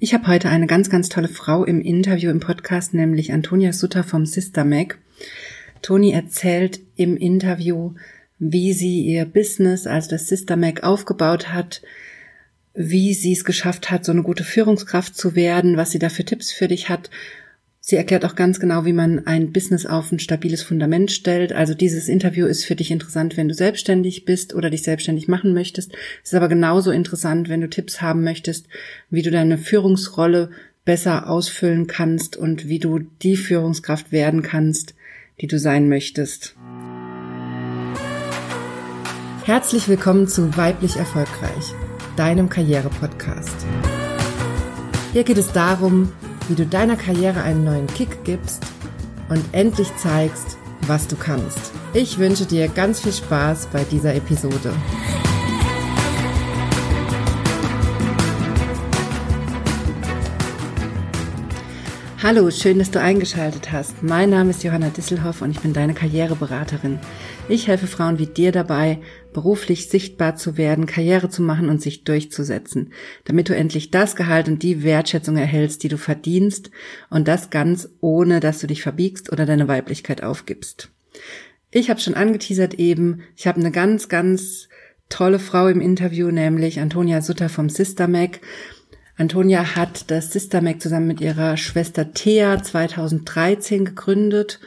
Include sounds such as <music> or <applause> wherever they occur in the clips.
Ich habe heute eine ganz, ganz tolle Frau im Interview im Podcast, nämlich Antonia Sutter vom Sister Mac. Toni erzählt im Interview, wie sie ihr Business, also das Sister Mac, aufgebaut hat, wie sie es geschafft hat, so eine gute Führungskraft zu werden, was sie da für Tipps für dich hat Sie erklärt auch ganz genau, wie man ein Business auf ein stabiles Fundament stellt. Also dieses Interview ist für dich interessant, wenn du selbstständig bist oder dich selbstständig machen möchtest. Es ist aber genauso interessant, wenn du Tipps haben möchtest, wie du deine Führungsrolle besser ausfüllen kannst und wie du die Führungskraft werden kannst, die du sein möchtest. Herzlich willkommen zu Weiblich Erfolgreich, deinem Karriere-Podcast. Hier geht es darum, wie du deiner Karriere einen neuen Kick gibst und endlich zeigst, was du kannst. Ich wünsche dir ganz viel Spaß bei dieser Episode. Hallo, schön, dass du eingeschaltet hast. Mein Name ist Johanna Disselhoff und ich bin deine Karriereberaterin. Ich helfe Frauen wie dir dabei, beruflich sichtbar zu werden, Karriere zu machen und sich durchzusetzen, damit du endlich das Gehalt und die Wertschätzung erhältst, die du verdienst und das ganz ohne, dass du dich verbiegst oder deine Weiblichkeit aufgibst. Ich habe schon angeteasert eben, ich habe eine ganz, ganz tolle Frau im Interview, nämlich Antonia Sutter vom Sister Mac. Antonia hat das Sister Mac zusammen mit ihrer Schwester Thea 2013 gegründet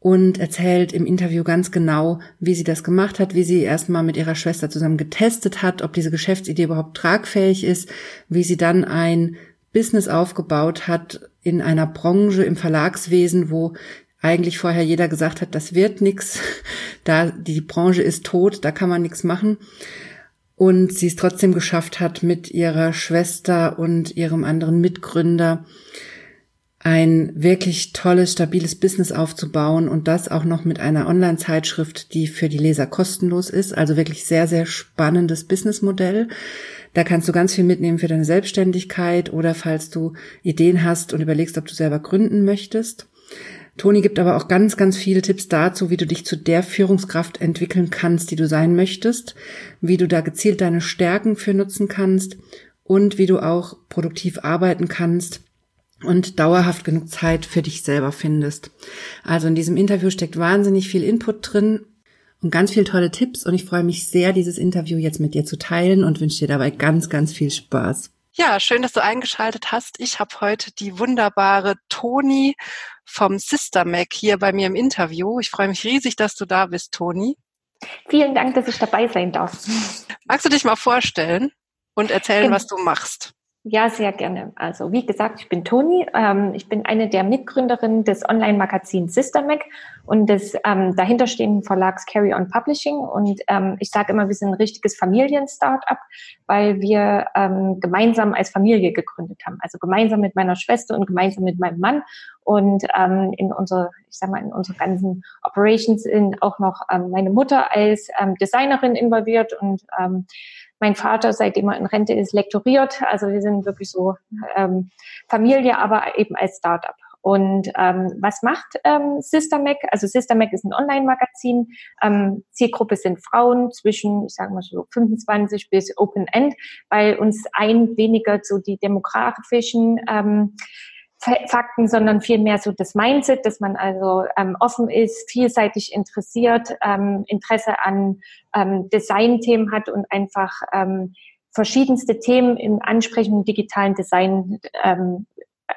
und erzählt im Interview ganz genau, wie sie das gemacht hat, wie sie erstmal mit ihrer Schwester zusammen getestet hat, ob diese Geschäftsidee überhaupt tragfähig ist, wie sie dann ein Business aufgebaut hat in einer Branche im Verlagswesen, wo eigentlich vorher jeder gesagt hat, das wird nix, <laughs> da die Branche ist tot, da kann man nichts machen und sie es trotzdem geschafft hat, mit ihrer Schwester und ihrem anderen Mitgründer ein wirklich tolles, stabiles Business aufzubauen und das auch noch mit einer Online-Zeitschrift, die für die Leser kostenlos ist. Also wirklich sehr, sehr spannendes Businessmodell. Da kannst du ganz viel mitnehmen für deine Selbstständigkeit oder falls du Ideen hast und überlegst, ob du selber gründen möchtest. Toni gibt aber auch ganz, ganz viele Tipps dazu, wie du dich zu der Führungskraft entwickeln kannst, die du sein möchtest, wie du da gezielt deine Stärken für nutzen kannst und wie du auch produktiv arbeiten kannst und dauerhaft genug Zeit für dich selber findest. Also in diesem Interview steckt wahnsinnig viel Input drin und ganz viele tolle Tipps und ich freue mich sehr, dieses Interview jetzt mit dir zu teilen und wünsche dir dabei ganz, ganz viel Spaß. Ja, schön, dass du eingeschaltet hast. Ich habe heute die wunderbare Toni vom Sister Mac hier bei mir im Interview. Ich freue mich riesig, dass du da bist, Toni. Vielen Dank, dass ich dabei sein darf. Magst du dich mal vorstellen und erzählen, was du machst? Ja, sehr gerne. Also wie gesagt, ich bin Toni. Ähm, ich bin eine der Mitgründerinnen des Online-Magazins Systemac und des ähm, dahinterstehenden Verlags Carry On Publishing. Und ähm, ich sage immer, wir sind ein richtiges Familien-Startup, weil wir ähm, gemeinsam als Familie gegründet haben. Also gemeinsam mit meiner Schwester und gemeinsam mit meinem Mann. Und ähm, in unsere, ich sag mal, in unsere ganzen Operations sind auch noch ähm, meine Mutter als ähm, Designerin involviert und ähm, mein Vater, seitdem er in Rente ist, lektoriert. Also wir sind wirklich so ähm, Familie, aber eben als Startup. Und ähm, was macht ähm, Mac? Also Sister Mac ist ein Online-Magazin. Ähm, Zielgruppe sind Frauen zwischen, ich sage mal so 25 bis Open End, weil uns ein weniger so die demografischen ähm, Fakten, sondern vielmehr so das Mindset, dass man also ähm, offen ist, vielseitig interessiert, ähm, Interesse an ähm, Design-Themen hat und einfach ähm, verschiedenste Themen im ansprechenden digitalen Design ähm,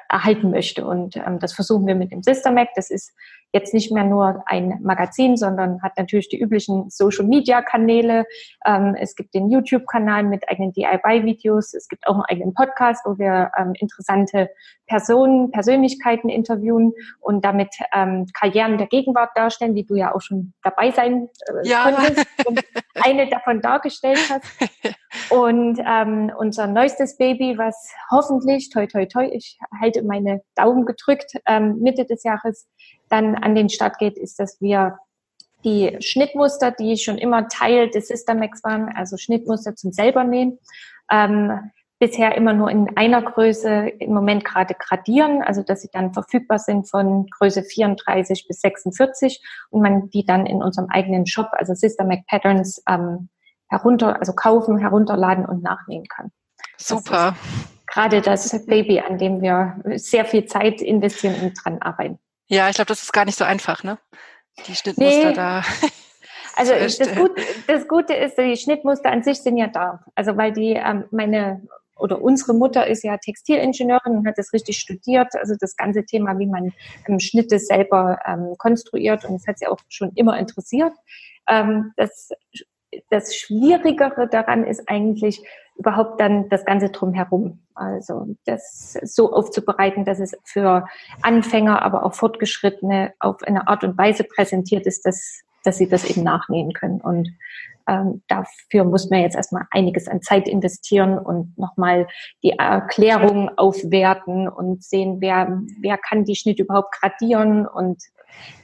erhalten möchte. Und ähm, das versuchen wir mit dem Sister Mac. Das ist jetzt nicht mehr nur ein Magazin, sondern hat natürlich die üblichen Social-Media-Kanäle. Ähm, es gibt den YouTube-Kanal mit eigenen DIY-Videos. Es gibt auch einen eigenen Podcast, wo wir ähm, interessante Personen, Persönlichkeiten interviewen und damit ähm, Karrieren der Gegenwart darstellen, wie du ja auch schon dabei sein äh, ja. konntest und eine davon dargestellt hast. <laughs> Und ähm, unser neuestes Baby, was hoffentlich, toi toi toi, ich halte meine Daumen gedrückt, ähm, Mitte des Jahres dann an den Start geht, ist, dass wir die Schnittmuster, die schon immer Teil des Systemax waren, also Schnittmuster zum selber nähen, ähm, bisher immer nur in einer Größe im Moment gerade gradieren, also dass sie dann verfügbar sind von Größe 34 bis 46 und man die dann in unserem eigenen Shop, also Systemac Patterns, ähm, herunter, also kaufen, herunterladen und nachnähen kann. Super. gerade das Baby, an dem wir sehr viel Zeit investieren und dran arbeiten. Ja, ich glaube, das ist gar nicht so einfach, ne? Die Schnittmuster nee. da. <laughs> Also das, Gut, das Gute ist, die Schnittmuster an sich sind ja da. Also weil die ähm, meine oder unsere Mutter ist ja Textilingenieurin und hat das richtig studiert. Also das ganze Thema, wie man ähm, Schnitte selber ähm, konstruiert und das hat sie auch schon immer interessiert. Ähm, das, das Schwierigere daran ist eigentlich überhaupt dann das Ganze drumherum. Also das so aufzubereiten, dass es für Anfänger, aber auch Fortgeschrittene auf eine Art und Weise präsentiert ist, dass, dass sie das eben nachnähen können. Und ähm, dafür muss man jetzt erstmal einiges an Zeit investieren und nochmal die Erklärung aufwerten und sehen, wer, wer kann die Schnitt überhaupt gradieren und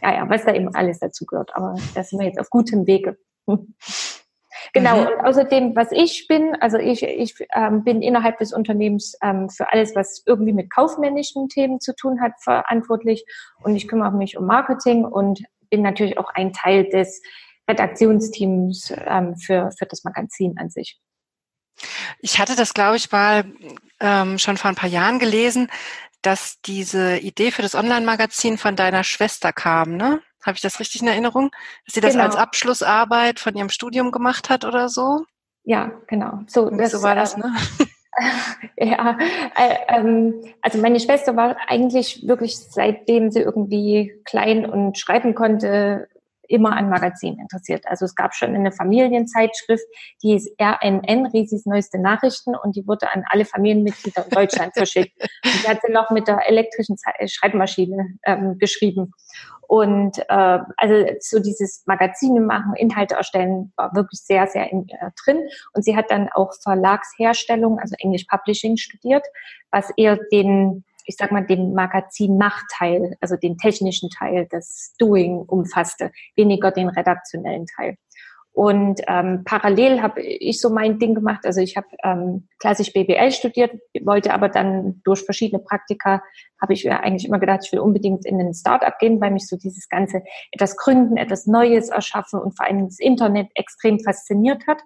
ja, ja, was da eben alles dazu gehört. Aber da sind wir jetzt auf gutem Wege. <laughs> Genau, mhm. und außerdem, was ich bin, also ich, ich ähm, bin innerhalb des Unternehmens ähm, für alles, was irgendwie mit kaufmännischen Themen zu tun hat, verantwortlich und ich kümmere mich um Marketing und bin natürlich auch ein Teil des Redaktionsteams ähm, für, für das Magazin an sich. Ich hatte das, glaube ich, mal ähm, schon vor ein paar Jahren gelesen, dass diese Idee für das Online-Magazin von deiner Schwester kam, ne? Habe ich das richtig in Erinnerung? Dass sie das genau. als Abschlussarbeit von ihrem Studium gemacht hat oder so? Ja, genau. So, das, so war das, ne? <laughs> ja, äh, ähm, also meine Schwester war eigentlich wirklich seitdem sie irgendwie klein und schreiben konnte, immer an Magazinen interessiert. Also es gab schon eine Familienzeitschrift, die ist RNN, Risis neueste Nachrichten, und die wurde an alle Familienmitglieder in Deutschland <laughs> verschickt. Und die hat sie noch mit der elektrischen äh, Schreibmaschine ähm, geschrieben. Und äh, also so dieses Magazine machen, Inhalte erstellen, war wirklich sehr, sehr in, äh, drin. Und sie hat dann auch Verlagsherstellung, also English Publishing studiert, was eher den ich sag mal, den Magazin-Machtteil, also den technischen Teil, das Doing umfasste, weniger den redaktionellen Teil. Und ähm, parallel habe ich so mein Ding gemacht. Also ich habe ähm, klassisch BWL studiert, wollte aber dann durch verschiedene Praktika, habe ich mir eigentlich immer gedacht, ich will unbedingt in ein Startup gehen, weil mich so dieses ganze etwas gründen, etwas Neues erschaffen und vor allem das Internet extrem fasziniert hat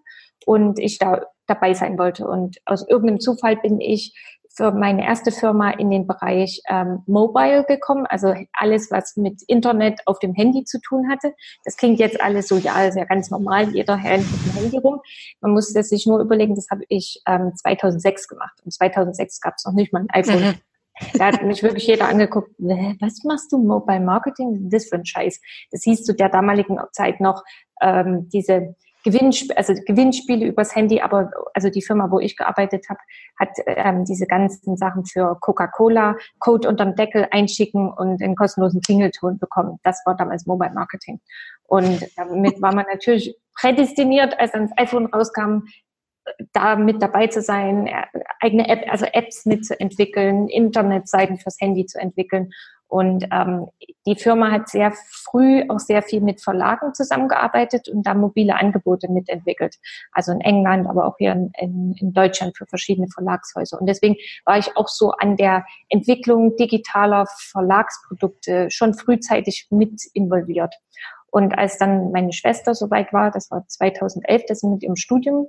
und ich da dabei sein wollte. Und aus irgendeinem Zufall bin ich für meine erste Firma in den Bereich ähm, Mobile gekommen, also alles, was mit Internet auf dem Handy zu tun hatte. Das klingt jetzt alles so, ja, ist ja ganz normal, jeder hält mit dem Handy rum. Man muss das sich nur überlegen, das habe ich ähm, 2006 gemacht. Und 2006 gab es noch nicht mal ein iPhone. Mhm. Da hat mich wirklich jeder angeguckt, was machst du Mobile Marketing? Das für ein Scheiß. Das hieß zu der damaligen Zeit noch ähm, diese Gewinnsp also Gewinnspiele übers Handy, aber also die Firma, wo ich gearbeitet habe, hat ähm, diese ganzen Sachen für Coca-Cola, Code unterm Deckel einschicken und einen kostenlosen Klingelton bekommen. Das war damals Mobile Marketing. Und damit war man natürlich prädestiniert, als dann das iPhone rauskam, da mit dabei zu sein, äh, eigene App, also Apps mitzuentwickeln, Internetseiten fürs Handy zu entwickeln und ähm, die Firma hat sehr früh auch sehr viel mit Verlagen zusammengearbeitet und da mobile Angebote mitentwickelt. Also in England, aber auch hier in, in, in Deutschland für verschiedene Verlagshäuser. Und deswegen war ich auch so an der Entwicklung digitaler Verlagsprodukte schon frühzeitig mit involviert. Und als dann meine Schwester soweit war, das war 2011, dass sie mit ihrem Studium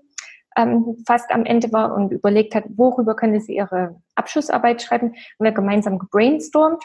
ähm, fast am Ende war und überlegt hat, worüber könnte sie ihre Abschlussarbeit schreiben, haben wir gemeinsam gebrainstormt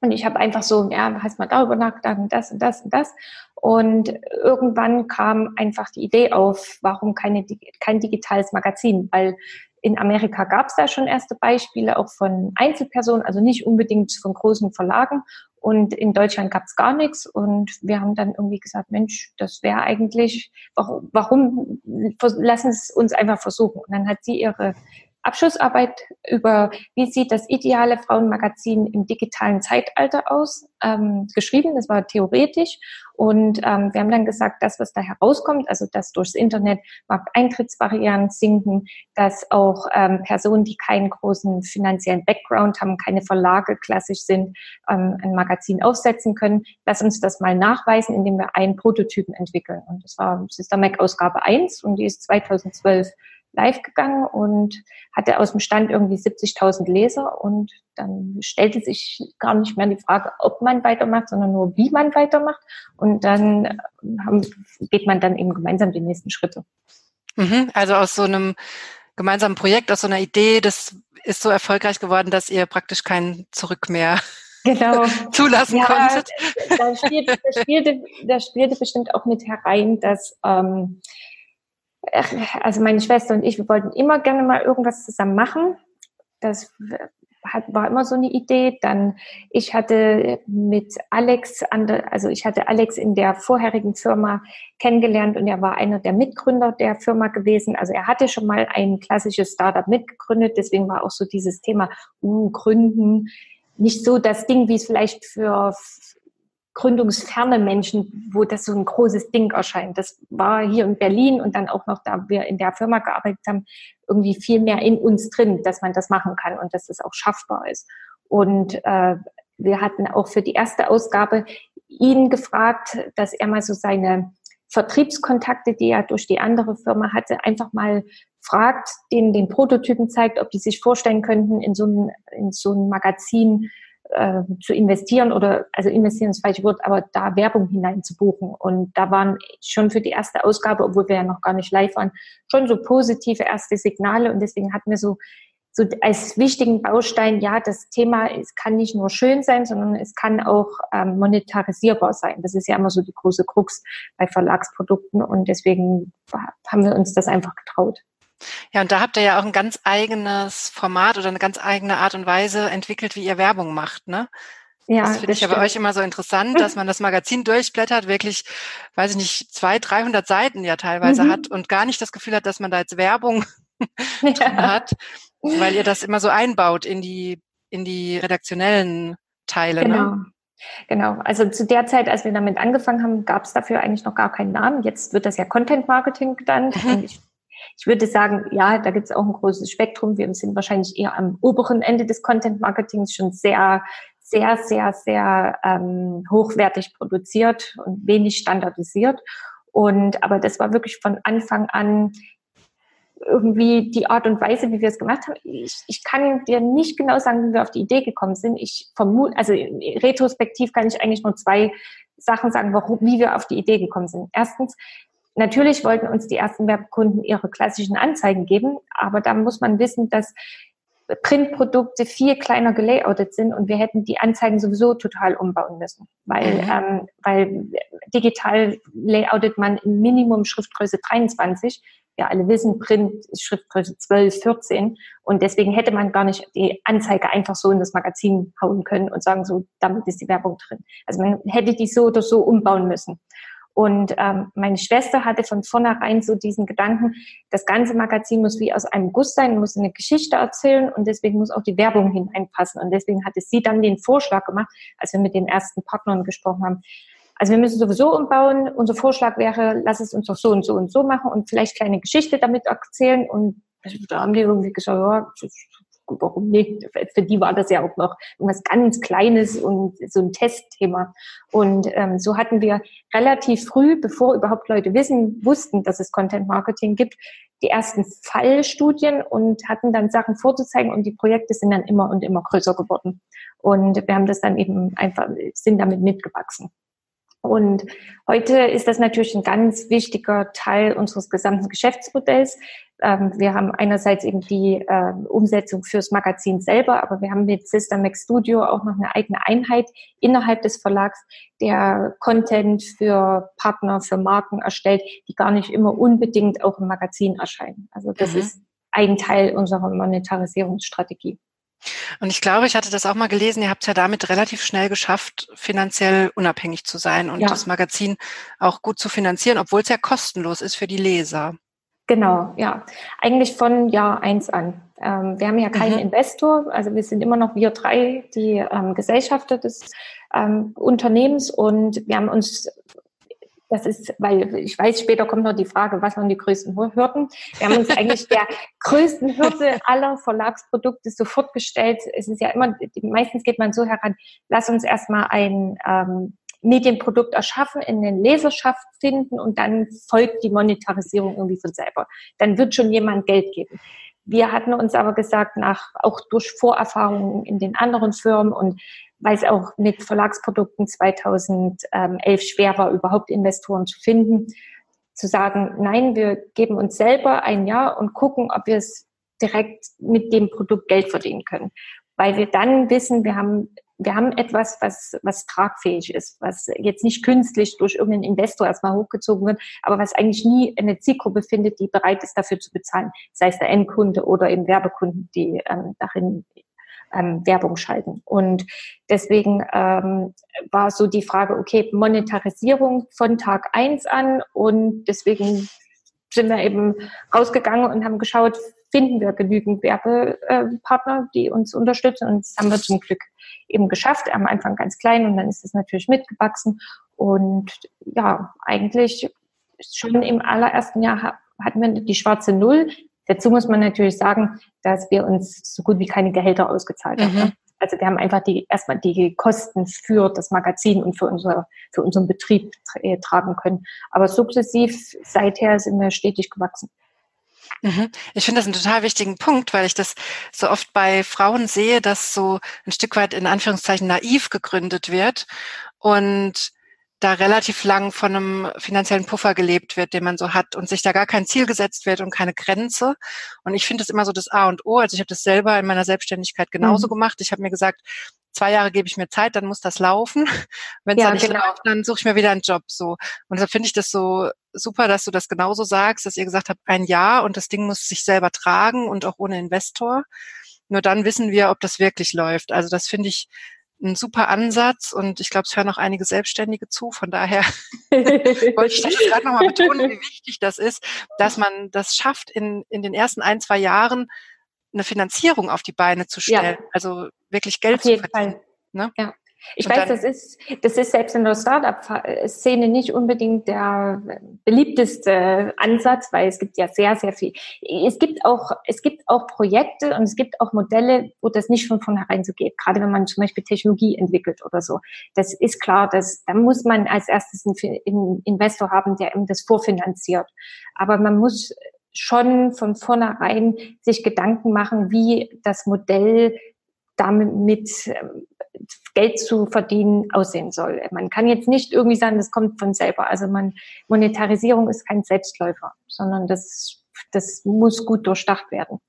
und ich habe einfach so, ja, hast mal darüber nachgedacht und das und das und das. Und irgendwann kam einfach die Idee auf, warum keine, kein digitales Magazin? Weil in Amerika gab es da schon erste Beispiele, auch von Einzelpersonen, also nicht unbedingt von großen Verlagen. Und in Deutschland gab es gar nichts. Und wir haben dann irgendwie gesagt, Mensch, das wäre eigentlich, warum, warum lassen es uns einfach versuchen? Und dann hat sie ihre Abschlussarbeit über, wie sieht das ideale Frauenmagazin im digitalen Zeitalter aus, ähm, geschrieben. Das war theoretisch. Und ähm, wir haben dann gesagt, das, was da herauskommt, also dass durchs Internet Markteintrittsbarrieren sinken, dass auch ähm, Personen, die keinen großen finanziellen Background haben, keine Verlage klassisch sind, ähm, ein Magazin aufsetzen können. Lass uns das mal nachweisen, indem wir einen Prototypen entwickeln. Und das war Sister Mac Ausgabe 1 und die ist 2012 live gegangen und hatte aus dem Stand irgendwie 70.000 Leser und dann stellte sich gar nicht mehr die Frage, ob man weitermacht, sondern nur, wie man weitermacht und dann haben, geht man dann eben gemeinsam die nächsten Schritte. Mhm, also aus so einem gemeinsamen Projekt, aus so einer Idee, das ist so erfolgreich geworden, dass ihr praktisch kein Zurück mehr <laughs> genau. <laughs> zulassen ja, konntet. Da spielte, da, spielte, da spielte bestimmt auch mit herein, dass ähm, also meine Schwester und ich, wir wollten immer gerne mal irgendwas zusammen machen. Das hat, war immer so eine Idee. Dann, ich hatte mit Alex, also ich hatte Alex in der vorherigen Firma kennengelernt und er war einer der Mitgründer der Firma gewesen. Also er hatte schon mal ein klassisches Startup mitgegründet. Deswegen war auch so dieses Thema, uh, Gründen, nicht so das Ding, wie es vielleicht für gründungsferne Menschen, wo das so ein großes Ding erscheint. Das war hier in Berlin und dann auch noch, da wir in der Firma gearbeitet haben, irgendwie viel mehr in uns drin, dass man das machen kann und dass das auch schaffbar ist. Und äh, wir hatten auch für die erste Ausgabe ihn gefragt, dass er mal so seine Vertriebskontakte, die er durch die andere Firma hatte, einfach mal fragt, denen den Prototypen zeigt, ob die sich vorstellen könnten, in so ein, in so ein Magazin äh, zu investieren oder, also investieren ist falsch Wort, aber da Werbung hineinzubuchen. Und da waren schon für die erste Ausgabe, obwohl wir ja noch gar nicht live waren, schon so positive erste Signale. Und deswegen hatten wir so, so als wichtigen Baustein, ja, das Thema, es kann nicht nur schön sein, sondern es kann auch ähm, monetarisierbar sein. Das ist ja immer so die große Krux bei Verlagsprodukten. Und deswegen haben wir uns das einfach getraut. Ja, und da habt ihr ja auch ein ganz eigenes Format oder eine ganz eigene Art und Weise entwickelt, wie ihr Werbung macht, ne? Ja, das finde ich ja bei euch immer so interessant, dass man das Magazin durchblättert, wirklich, weiß ich nicht, zwei, dreihundert Seiten ja teilweise mhm. hat und gar nicht das Gefühl hat, dass man da jetzt Werbung <laughs> <laughs> ja. hat, weil ihr das immer so einbaut in die, in die redaktionellen Teile. Ne? Genau. Ne? Genau, also zu der Zeit, als wir damit angefangen haben, gab es dafür eigentlich noch gar keinen Namen. Jetzt wird das ja Content Marketing genannt. Mhm. Ich ich würde sagen, ja, da gibt es auch ein großes Spektrum. Wir sind wahrscheinlich eher am oberen Ende des Content Marketings schon sehr, sehr, sehr, sehr ähm, hochwertig produziert und wenig standardisiert. Und aber das war wirklich von Anfang an irgendwie die Art und Weise, wie wir es gemacht haben. Ich, ich kann dir nicht genau sagen, wie wir auf die Idee gekommen sind. Ich vermute, also retrospektiv kann ich eigentlich nur zwei Sachen sagen, warum, wie wir auf die Idee gekommen sind. Erstens, Natürlich wollten uns die ersten Werbekunden ihre klassischen Anzeigen geben, aber da muss man wissen, dass Printprodukte viel kleiner gelayoutet sind und wir hätten die Anzeigen sowieso total umbauen müssen, weil, mhm. ähm, weil digital layoutet man im Minimum Schriftgröße 23. Wir alle wissen, Print ist Schriftgröße 12, 14 und deswegen hätte man gar nicht die Anzeige einfach so in das Magazin hauen können und sagen, so, damit ist die Werbung drin. Also man hätte die so oder so umbauen müssen. Und ähm, meine Schwester hatte von vornherein so diesen Gedanken, das ganze Magazin muss wie aus einem Guss sein, muss eine Geschichte erzählen und deswegen muss auch die Werbung hineinpassen. Und deswegen hatte sie dann den Vorschlag gemacht, als wir mit den ersten Partnern gesprochen haben. Also wir müssen sowieso umbauen. Unser Vorschlag wäre, lass es uns doch so und so und so machen und vielleicht kleine Geschichte damit erzählen. Und da haben die irgendwie gesagt, ja, warum nicht? Für die war das ja auch noch irgendwas ganz Kleines und so ein Testthema. Und ähm, so hatten wir relativ früh, bevor überhaupt Leute wissen, wussten, dass es Content Marketing gibt, die ersten Fallstudien und hatten dann Sachen vorzuzeigen und die Projekte sind dann immer und immer größer geworden. Und wir haben das dann eben einfach, sind damit mitgewachsen. Und heute ist das natürlich ein ganz wichtiger Teil unseres gesamten Geschäftsmodells. Ähm, wir haben einerseits eben die äh, Umsetzung fürs Magazin selber, aber wir haben mit Systemax Studio auch noch eine eigene Einheit innerhalb des Verlags, der Content für Partner, für Marken erstellt, die gar nicht immer unbedingt auch im Magazin erscheinen. Also das mhm. ist ein Teil unserer Monetarisierungsstrategie. Und ich glaube, ich hatte das auch mal gelesen, ihr habt es ja damit relativ schnell geschafft, finanziell unabhängig zu sein und ja. das Magazin auch gut zu finanzieren, obwohl es ja kostenlos ist für die Leser. Genau, ja. Eigentlich von Jahr eins an. Ähm, wir haben ja keinen mhm. Investor, also wir sind immer noch wir drei, die ähm, Gesellschafter des ähm, Unternehmens und wir haben uns das ist, weil ich weiß, später kommt noch die Frage, was waren die größten Hürden? Wir haben uns eigentlich der <laughs> größten Hürde aller Verlagsprodukte sofort gestellt. Es ist ja immer, meistens geht man so heran, lass uns erstmal ein ähm, Medienprodukt erschaffen, in den Leserschaft finden und dann folgt die Monetarisierung irgendwie von selber. Dann wird schon jemand Geld geben. Wir hatten uns aber gesagt, nach, auch durch Vorerfahrungen in den anderen Firmen und weil es auch mit Verlagsprodukten 2011 schwer war, überhaupt Investoren zu finden, zu sagen, nein, wir geben uns selber ein Jahr und gucken, ob wir es direkt mit dem Produkt Geld verdienen können. Weil wir dann wissen, wir haben wir haben etwas, was, was tragfähig ist, was jetzt nicht künstlich durch irgendeinen Investor erstmal hochgezogen wird, aber was eigentlich nie eine Zielgruppe findet, die bereit ist, dafür zu bezahlen, sei es der Endkunde oder eben Werbekunden, die ähm, darin ähm, Werbung schalten. Und deswegen ähm, war so die Frage, okay, Monetarisierung von Tag eins an und deswegen sind wir eben rausgegangen und haben geschaut, finden wir genügend Werbepartner, die uns unterstützen. Und das haben wir zum Glück eben geschafft. Am Anfang ganz klein und dann ist es natürlich mitgewachsen. Und ja, eigentlich schon im allerersten Jahr hatten wir die schwarze Null. Dazu muss man natürlich sagen, dass wir uns so gut wie keine Gehälter ausgezahlt haben. Mhm. Also wir haben einfach die erstmal die Kosten für das Magazin und für unser für unseren Betrieb tragen können. Aber sukzessiv seither sind wir stetig gewachsen. Mhm. Ich finde das einen total wichtigen Punkt, weil ich das so oft bei Frauen sehe, dass so ein Stück weit in Anführungszeichen naiv gegründet wird und da relativ lang von einem finanziellen Puffer gelebt wird, den man so hat und sich da gar kein Ziel gesetzt wird und keine Grenze. Und ich finde das immer so das A und O. Also ich habe das selber in meiner Selbstständigkeit genauso mhm. gemacht. Ich habe mir gesagt, zwei Jahre gebe ich mir Zeit, dann muss das laufen. <laughs> Wenn es ja, dann nicht genau. läuft, dann suche ich mir wieder einen Job so. Und deshalb finde ich das so super, dass du das genauso sagst, dass ihr gesagt habt, ein Jahr und das Ding muss sich selber tragen und auch ohne Investor. Nur dann wissen wir, ob das wirklich läuft. Also das finde ich ein super Ansatz und ich glaube, es hören auch einige Selbstständige zu. Von daher <laughs> wollte ich das gerade nochmal betonen, wie wichtig das ist, dass man das schafft, in, in den ersten ein, zwei Jahren eine Finanzierung auf die Beine zu stellen. Ja. Also wirklich Geld zu verdienen. Ne? Ja. Ich und weiß, das ist, das ist selbst in der Startup-Szene nicht unbedingt der beliebteste Ansatz, weil es gibt ja sehr, sehr viel. Es gibt auch, es gibt auch Projekte und es gibt auch Modelle, wo das nicht von vornherein so geht. Gerade wenn man zum Beispiel Technologie entwickelt oder so. Das ist klar, dass, da muss man als erstes einen Investor haben, der eben das vorfinanziert. Aber man muss schon von vornherein sich Gedanken machen, wie das Modell damit Geld zu verdienen aussehen soll. Man kann jetzt nicht irgendwie sagen, das kommt von selber. Also man, Monetarisierung ist kein Selbstläufer, sondern das, das muss gut durchdacht werden.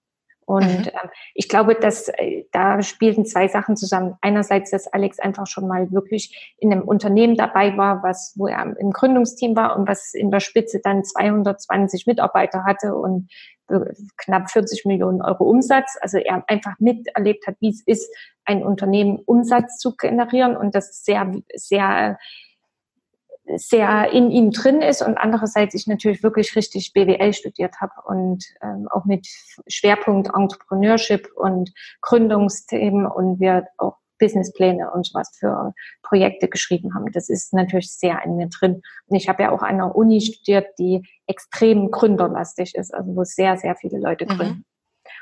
Und mhm. äh, ich glaube, dass äh, da spielten zwei Sachen zusammen. Einerseits, dass Alex einfach schon mal wirklich in einem Unternehmen dabei war, was, wo er im Gründungsteam war und was in der Spitze dann 220 Mitarbeiter hatte und äh, knapp 40 Millionen Euro Umsatz. Also er einfach miterlebt hat, wie es ist, ein Unternehmen Umsatz zu generieren und das sehr, sehr sehr in ihm drin ist und andererseits ich natürlich wirklich richtig BWL studiert habe und ähm, auch mit Schwerpunkt Entrepreneurship und Gründungsthemen und wir auch Businesspläne und sowas für Projekte geschrieben haben. Das ist natürlich sehr in mir drin. Und ich habe ja auch an einer Uni studiert, die extrem gründerlastig ist, also wo sehr, sehr viele Leute mhm. gründen. Mhm.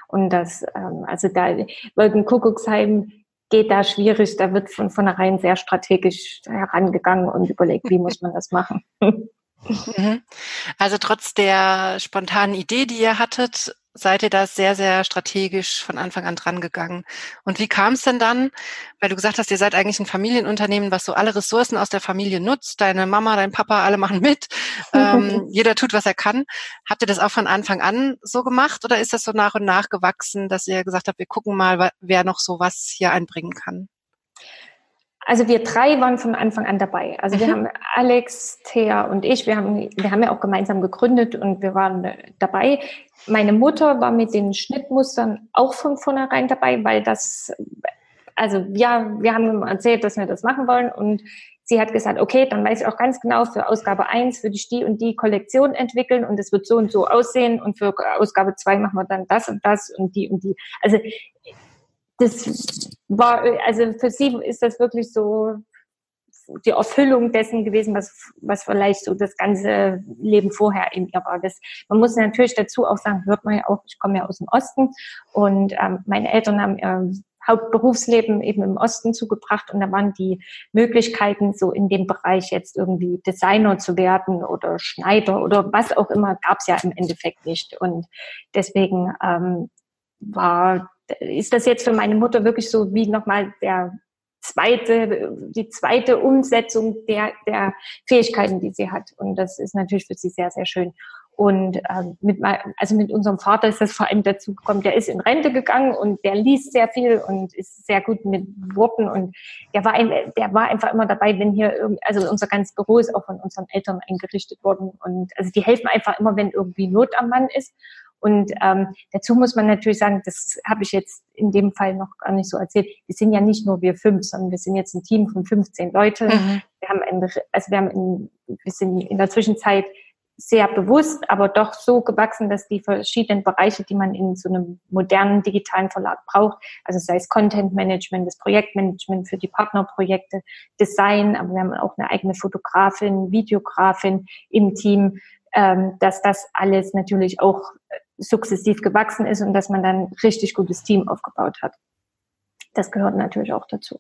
Und das, ähm, also da Wolken-Kuckucksheim geht da schwierig. Da wird von vornherein sehr strategisch herangegangen und überlegt, wie muss man das machen. <laughs> Mhm. Also trotz der spontanen Idee, die ihr hattet, seid ihr da sehr, sehr strategisch von Anfang an dran gegangen. Und wie kam es denn dann? Weil du gesagt hast, ihr seid eigentlich ein Familienunternehmen, was so alle Ressourcen aus der Familie nutzt. Deine Mama, dein Papa, alle machen mit. ähm, <laughs> jeder tut, was er kann. Habt ihr das auch von Anfang an so gemacht oder ist das so nach und nach gewachsen, dass ihr gesagt habt, wir gucken mal, wer noch so was hier einbringen kann? Also wir drei waren von Anfang an dabei. Also mhm. wir haben Alex, Thea und ich, wir haben, wir haben ja auch gemeinsam gegründet und wir waren äh, dabei. Meine Mutter war mit den Schnittmustern auch von vornherein dabei, weil das, also ja, wir haben erzählt, dass wir das machen wollen und sie hat gesagt, okay, dann weiß ich auch ganz genau, für Ausgabe eins würde ich die und die Kollektion entwickeln und es wird so und so aussehen und für Ausgabe zwei machen wir dann das und das und die und die. Also das war, also für sie ist das wirklich so die Erfüllung dessen gewesen, was, was vielleicht so das ganze Leben vorher in ihr war. Das, man muss natürlich dazu auch sagen, hört man ja auch, ich komme ja aus dem Osten und ähm, meine Eltern haben ihr Hauptberufsleben eben im Osten zugebracht und da waren die Möglichkeiten, so in dem Bereich jetzt irgendwie Designer zu werden oder Schneider oder was auch immer, gab es ja im Endeffekt nicht. Und deswegen ähm, war ist das jetzt für meine Mutter wirklich so wie nochmal der zweite, die zweite Umsetzung der, der Fähigkeiten, die sie hat. Und das ist natürlich für sie sehr, sehr schön. Und ähm, mit, also mit unserem Vater ist das vor allem dazu gekommen, der ist in Rente gegangen und der liest sehr viel und ist sehr gut mit Worten und der war, ein, der war einfach immer dabei, wenn hier, also unser ganzes Büro ist auch von unseren Eltern eingerichtet worden und also die helfen einfach immer, wenn irgendwie Not am Mann ist. Und ähm, dazu muss man natürlich sagen, das habe ich jetzt in dem Fall noch gar nicht so erzählt. Wir sind ja nicht nur wir fünf, sondern wir sind jetzt ein Team von 15 Leute. Mhm. Wir haben, ein, also wir haben, in, wir sind in der Zwischenzeit sehr bewusst, aber doch so gewachsen, dass die verschiedenen Bereiche, die man in so einem modernen digitalen Verlag braucht, also sei es Content Management, das Projektmanagement für die Partnerprojekte, Design, aber wir haben auch eine eigene Fotografin, Videografin im Team, ähm, dass das alles natürlich auch sukzessiv gewachsen ist und dass man dann richtig gutes Team aufgebaut hat. Das gehört natürlich auch dazu.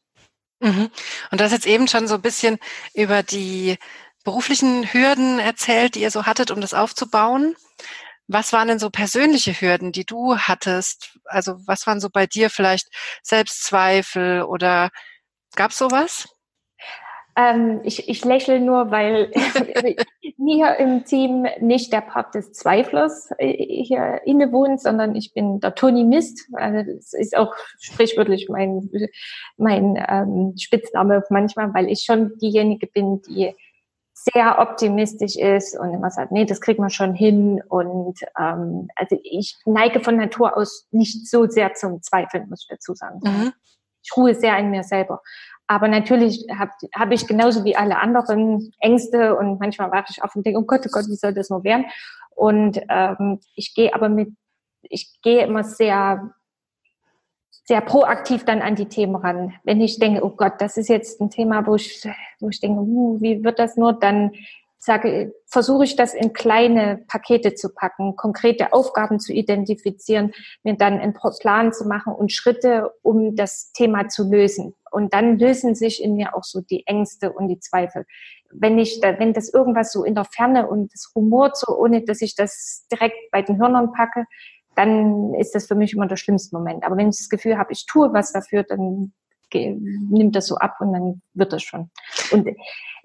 Mhm. Und das jetzt eben schon so ein bisschen über die beruflichen Hürden erzählt, die ihr so hattet, um das aufzubauen. Was waren denn so persönliche Hürden, die du hattest? Also was waren so bei dir vielleicht Selbstzweifel oder gab es sowas? Ähm, ich, ich lächle nur, weil <laughs> mir im Team nicht der Part des Zweiflers äh, hier innewohnt, sondern ich bin der Tony Mist. Also das ist auch sprichwörtlich mein, mein ähm, Spitzname manchmal, weil ich schon diejenige bin, die sehr optimistisch ist und immer sagt, nee, das kriegt man schon hin. Und ähm, also ich neige von Natur aus nicht so sehr zum Zweifeln, muss ich dazu sagen. Mhm. Ich ruhe sehr in mir selber. Aber natürlich habe hab ich genauso wie alle anderen Ängste und manchmal wache ich auf und denke, oh Gott, oh Gott, wie soll das nur werden? Und ähm, ich gehe aber mit, ich gehe immer sehr sehr proaktiv dann an die Themen ran. Wenn ich denke, oh Gott, das ist jetzt ein Thema, wo ich, wo ich denke, uh, wie wird das nur, dann sage, versuche ich das in kleine Pakete zu packen, konkrete Aufgaben zu identifizieren, mir dann einen Plan zu machen und Schritte, um das Thema zu lösen. Und dann lösen sich in mir auch so die Ängste und die Zweifel. Wenn ich da, wenn das irgendwas so in der Ferne und das Humor so, ohne dass ich das direkt bei den Hörnern packe, dann ist das für mich immer der schlimmste Moment. Aber wenn ich das Gefühl habe, ich tue was dafür, dann nimmt das so ab und dann wird das schon. Und,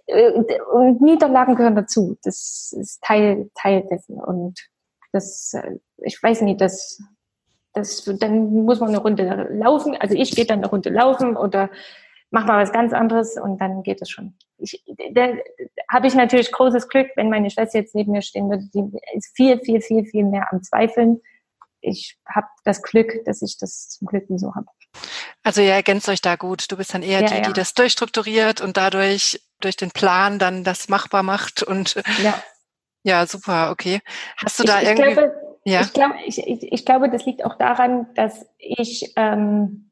und Niederlagen gehören dazu. Das ist Teil, Teil dessen. Und das, äh, ich weiß nicht, das, das, dann muss man eine Runde laufen. Also ich gehe dann eine Runde laufen oder mach mal was ganz anderes und dann geht es schon. Ich, da habe ich natürlich großes Glück, wenn meine Schwester jetzt neben mir stehen würde, die ist viel, viel, viel, viel mehr am Zweifeln ich habe das Glück, dass ich das zum Glück so habe. Also ihr ergänzt euch da gut. Du bist dann eher ja, die, ja. die das durchstrukturiert und dadurch durch den Plan dann das machbar macht und ja, ja super, okay. Hast du da ich, irgendwie? glaube, ja. ich, glaube, ich, ich, ich, glaube, das liegt auch daran, dass ich ähm,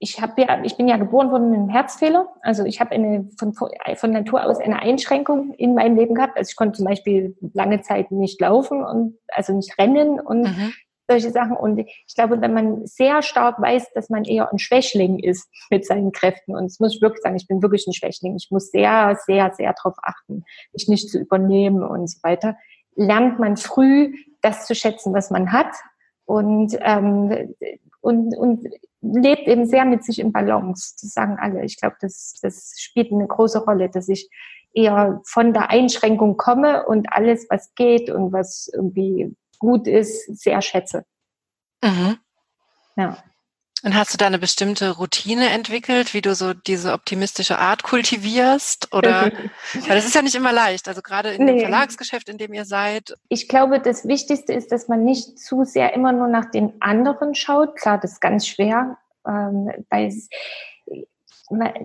ich habe ja, ich bin ja geboren worden mit einem Herzfehler. Also ich habe eine von, von Natur aus eine Einschränkung in meinem Leben gehabt. Also ich konnte zum Beispiel lange Zeit nicht laufen und also nicht rennen und mhm solche Sachen. Und ich glaube, wenn man sehr stark weiß, dass man eher ein Schwächling ist mit seinen Kräften, und das muss ich wirklich sagen, ich bin wirklich ein Schwächling, ich muss sehr, sehr, sehr darauf achten, mich nicht zu übernehmen und so weiter, lernt man früh das zu schätzen, was man hat und, ähm, und, und lebt eben sehr mit sich in Balance. Das sagen alle. Ich glaube, das, das spielt eine große Rolle, dass ich eher von der Einschränkung komme und alles, was geht und was irgendwie gut ist, sehr schätze. Mhm. Ja. Und hast du da eine bestimmte Routine entwickelt, wie du so diese optimistische Art kultivierst? Oder weil das ist ja nicht immer leicht, also gerade in nee. dem Verlagsgeschäft, in dem ihr seid. Ich glaube, das Wichtigste ist, dass man nicht zu sehr immer nur nach den anderen schaut. Klar, das ist ganz schwer, ähm, weil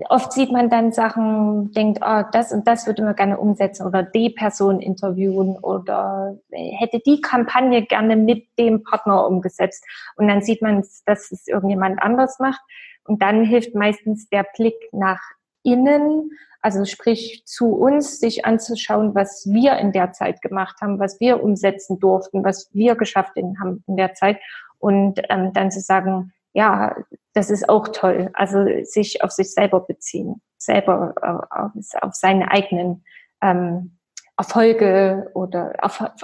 oft sieht man dann Sachen, denkt, oh, das und das würde man gerne umsetzen oder die Person interviewen oder hätte die Kampagne gerne mit dem Partner umgesetzt. Und dann sieht man, dass es irgendjemand anders macht. Und dann hilft meistens der Blick nach innen, also sprich zu uns, sich anzuschauen, was wir in der Zeit gemacht haben, was wir umsetzen durften, was wir geschafft haben in der Zeit und ähm, dann zu sagen, ja, das ist auch toll. Also sich auf sich selber beziehen, selber äh, auf, auf seine eigenen ähm, Erfolge oder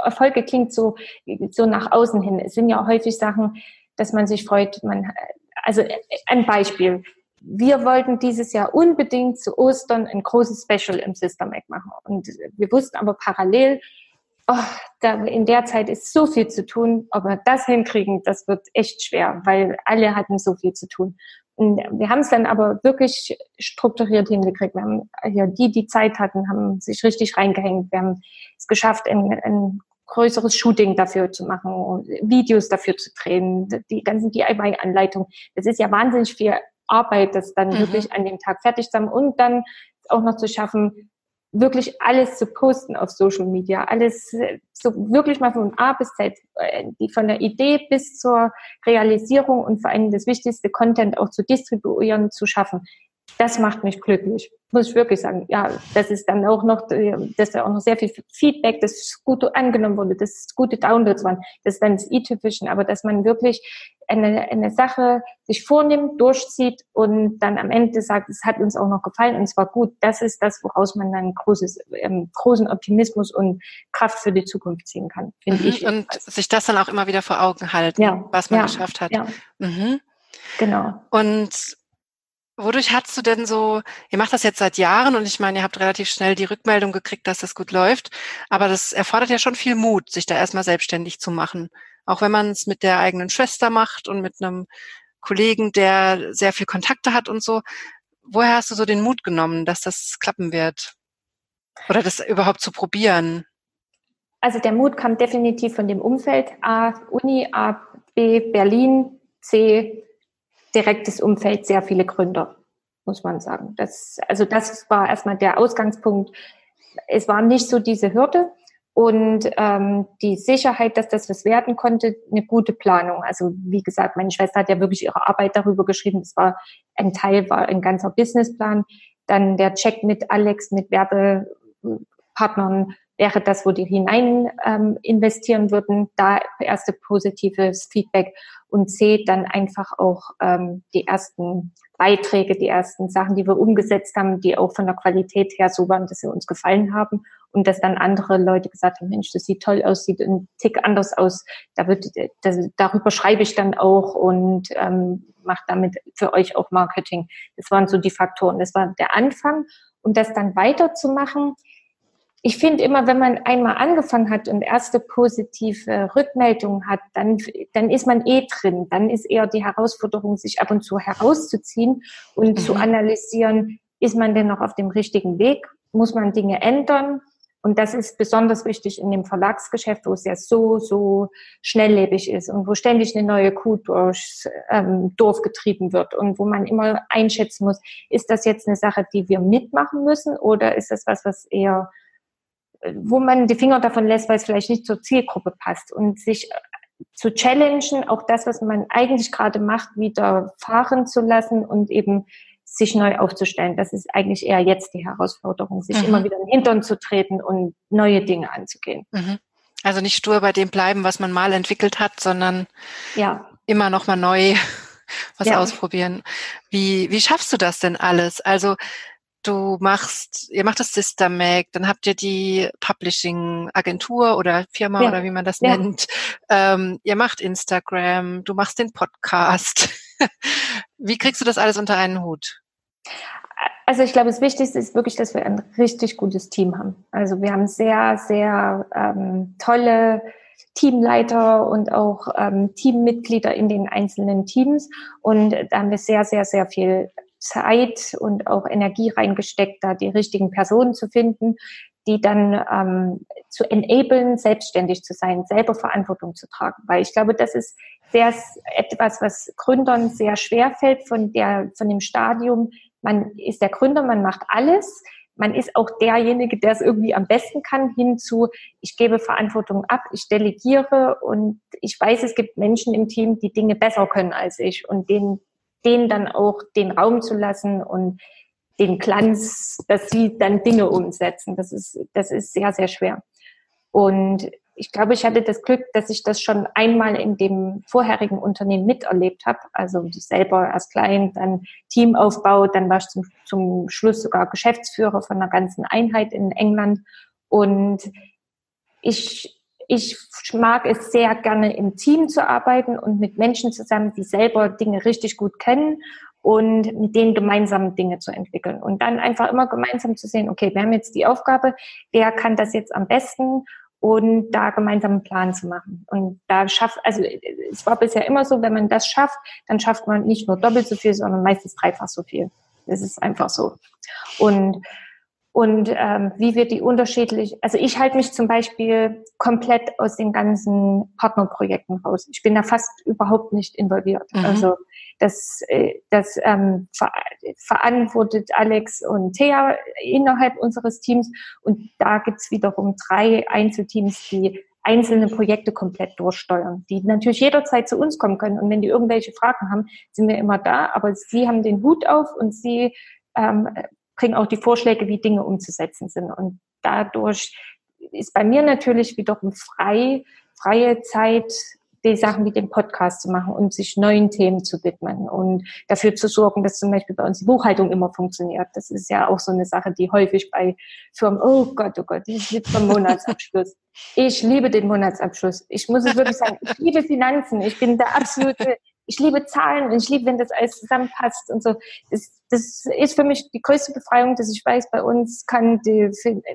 Erfolge klingt so so nach außen hin. Es sind ja häufig Sachen, dass man sich freut. Man also ein Beispiel. Wir wollten dieses Jahr unbedingt zu Ostern ein großes Special im Sister Mac machen und wir wussten aber parallel oh, da, in der Zeit ist so viel zu tun, wir das hinkriegen, das wird echt schwer, weil alle hatten so viel zu tun. Und wir haben es dann aber wirklich strukturiert hingekriegt. Wir haben ja die, die Zeit hatten, haben sich richtig reingehängt. Wir haben es geschafft, ein, ein größeres Shooting dafür zu machen, Videos dafür zu drehen, die ganzen DIY-Anleitungen. Das ist ja wahnsinnig viel Arbeit, das dann mhm. wirklich an dem Tag fertig zu haben und dann auch noch zu schaffen, wirklich alles zu posten auf Social Media, alles so wirklich mal von A bis Z, äh, die von der Idee bis zur Realisierung und vor allem das wichtigste Content auch zu distribuieren, zu schaffen. Das macht mich glücklich, muss ich wirklich sagen. Ja, das ist dann auch noch, dass da auch noch sehr viel Feedback, das gut angenommen wurde, dass gute Downloads waren, das ist dann das i-Typischen, aber dass man wirklich eine, eine Sache sich vornimmt, durchzieht und dann am Ende sagt, es hat uns auch noch gefallen und es war gut, das ist das, woraus man dann großes, ähm, großen Optimismus und Kraft für die Zukunft ziehen kann, finde mhm, ich. Und sich das dann auch immer wieder vor Augen halten, ja, was man ja, geschafft hat. Ja. Mhm. Genau. Und Wodurch hast du denn so, ihr macht das jetzt seit Jahren und ich meine, ihr habt relativ schnell die Rückmeldung gekriegt, dass das gut läuft, aber das erfordert ja schon viel Mut, sich da erstmal selbstständig zu machen. Auch wenn man es mit der eigenen Schwester macht und mit einem Kollegen, der sehr viel Kontakte hat und so. Woher hast du so den Mut genommen, dass das klappen wird? Oder das überhaupt zu probieren? Also der Mut kam definitiv von dem Umfeld A, Uni, A, B, Berlin, C, direktes Umfeld sehr viele Gründer, muss man sagen. Das, also das war erstmal der Ausgangspunkt. Es war nicht so diese Hürde und ähm, die Sicherheit, dass das was werden konnte, eine gute Planung. Also wie gesagt, meine Schwester hat ja wirklich ihre Arbeit darüber geschrieben. Es war ein Teil, war ein ganzer Businessplan. Dann der Check mit Alex, mit Werbepartnern wäre das, wo die hinein ähm, investieren würden. Da erste positives Feedback und C, dann einfach auch ähm, die ersten Beiträge, die ersten Sachen, die wir umgesetzt haben, die auch von der Qualität her so waren, dass sie uns gefallen haben und dass dann andere Leute gesagt haben, Mensch, das sieht toll aus, sieht ein Tick anders aus, da wird, das, darüber schreibe ich dann auch und ähm, mache damit für euch auch Marketing. Das waren so die Faktoren. Das war der Anfang und das dann weiterzumachen, ich finde immer, wenn man einmal angefangen hat und erste positive Rückmeldungen hat, dann, dann ist man eh drin. Dann ist eher die Herausforderung, sich ab und zu herauszuziehen und mhm. zu analysieren, ist man denn noch auf dem richtigen Weg? Muss man Dinge ändern? Und das ist besonders wichtig in dem Verlagsgeschäft, wo es ja so, so schnelllebig ist und wo ständig eine neue Kuh durchs ähm, Dorf getrieben wird und wo man immer einschätzen muss, ist das jetzt eine Sache, die wir mitmachen müssen oder ist das was, was eher wo man die Finger davon lässt, weil es vielleicht nicht zur Zielgruppe passt und sich äh, zu challengen, auch das, was man eigentlich gerade macht, wieder fahren zu lassen und eben sich neu aufzustellen. Das ist eigentlich eher jetzt die Herausforderung, sich mhm. immer wieder in den Hintern zu treten und neue Dinge anzugehen. Mhm. Also nicht stur bei dem bleiben, was man mal entwickelt hat, sondern ja. immer noch mal neu <laughs> was ja. ausprobieren. Wie, wie schaffst du das denn alles? Also du machst, ihr macht das Systemac, dann habt ihr die Publishing-Agentur oder Firma ja. oder wie man das ja. nennt. Ähm, ihr macht Instagram, du machst den Podcast. <laughs> wie kriegst du das alles unter einen Hut? Also ich glaube, das Wichtigste ist wirklich, dass wir ein richtig gutes Team haben. Also wir haben sehr, sehr ähm, tolle Teamleiter und auch ähm, Teammitglieder in den einzelnen Teams. Und da haben wir sehr, sehr, sehr viel Zeit und auch Energie reingesteckt, da die richtigen Personen zu finden, die dann ähm, zu enablen, selbstständig zu sein, selber Verantwortung zu tragen. Weil ich glaube, das ist sehr etwas, was Gründern sehr schwer fällt von der, von dem Stadium. Man ist der Gründer, man macht alles. Man ist auch derjenige, der es irgendwie am besten kann, hinzu, ich gebe Verantwortung ab, ich delegiere und ich weiß, es gibt Menschen im Team, die Dinge besser können als ich und denen denen dann auch den Raum zu lassen und den Glanz, dass sie dann Dinge umsetzen. Das ist, das ist sehr, sehr schwer. Und ich glaube, ich hatte das Glück, dass ich das schon einmal in dem vorherigen Unternehmen miterlebt habe. Also selber als Client, dann Teamaufbau, dann war ich zum, zum Schluss sogar Geschäftsführer von einer ganzen Einheit in England. Und ich ich mag es sehr gerne im Team zu arbeiten und mit Menschen zusammen, die selber Dinge richtig gut kennen und mit denen gemeinsam Dinge zu entwickeln. Und dann einfach immer gemeinsam zu sehen, okay, wir haben jetzt die Aufgabe, wer kann das jetzt am besten und da gemeinsam einen Plan zu machen. Und da schafft, also es war bisher immer so, wenn man das schafft, dann schafft man nicht nur doppelt so viel, sondern meistens dreifach so viel. Das ist einfach so. Und und ähm, wie wir die unterschiedlich, also ich halte mich zum Beispiel komplett aus den ganzen Partnerprojekten raus. Ich bin da fast überhaupt nicht involviert. Mhm. Also das, äh, das ähm, ver verantwortet Alex und Thea innerhalb unseres Teams und da gibt's wiederum drei Einzelteams, die einzelne Projekte komplett durchsteuern, die natürlich jederzeit zu uns kommen können. Und wenn die irgendwelche Fragen haben, sind wir immer da. Aber sie haben den Hut auf und sie ähm, bringen auch die Vorschläge, wie Dinge umzusetzen sind. Und dadurch ist bei mir natürlich wiederum frei, freie Zeit, die Sachen wie den Podcast zu machen und sich neuen Themen zu widmen und dafür zu sorgen, dass zum Beispiel bei uns die Buchhaltung immer funktioniert. Das ist ja auch so eine Sache, die häufig bei Firmen, oh Gott, oh Gott, ich liebe den Monatsabschluss. Ich liebe den Monatsabschluss. Ich muss es wirklich sagen, ich liebe Finanzen. Ich bin der absolute ich liebe Zahlen und ich liebe, wenn das alles zusammenpasst und so. Das, das ist für mich die größte Befreiung, dass ich weiß, bei uns kann die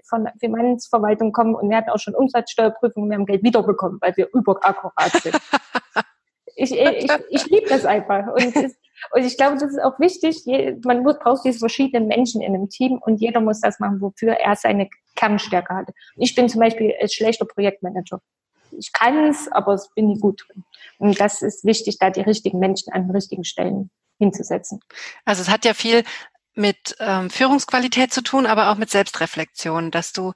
von Finanzverwaltung kommen und wir hatten auch schon Umsatzsteuerprüfungen und wir haben Geld wiederbekommen, weil wir überakkurat sind. <laughs> ich, ich, ich liebe das einfach. Und, das, und ich glaube, das ist auch wichtig. Man muss, braucht diese verschiedenen Menschen in einem Team und jeder muss das machen, wofür er seine Kernstärke hat. Ich bin zum Beispiel ein schlechter Projektmanager ich kann es, aber es bin ich gut drin. Und das ist wichtig, da die richtigen Menschen an den richtigen Stellen hinzusetzen. Also es hat ja viel mit ähm, Führungsqualität zu tun, aber auch mit Selbstreflexion, dass du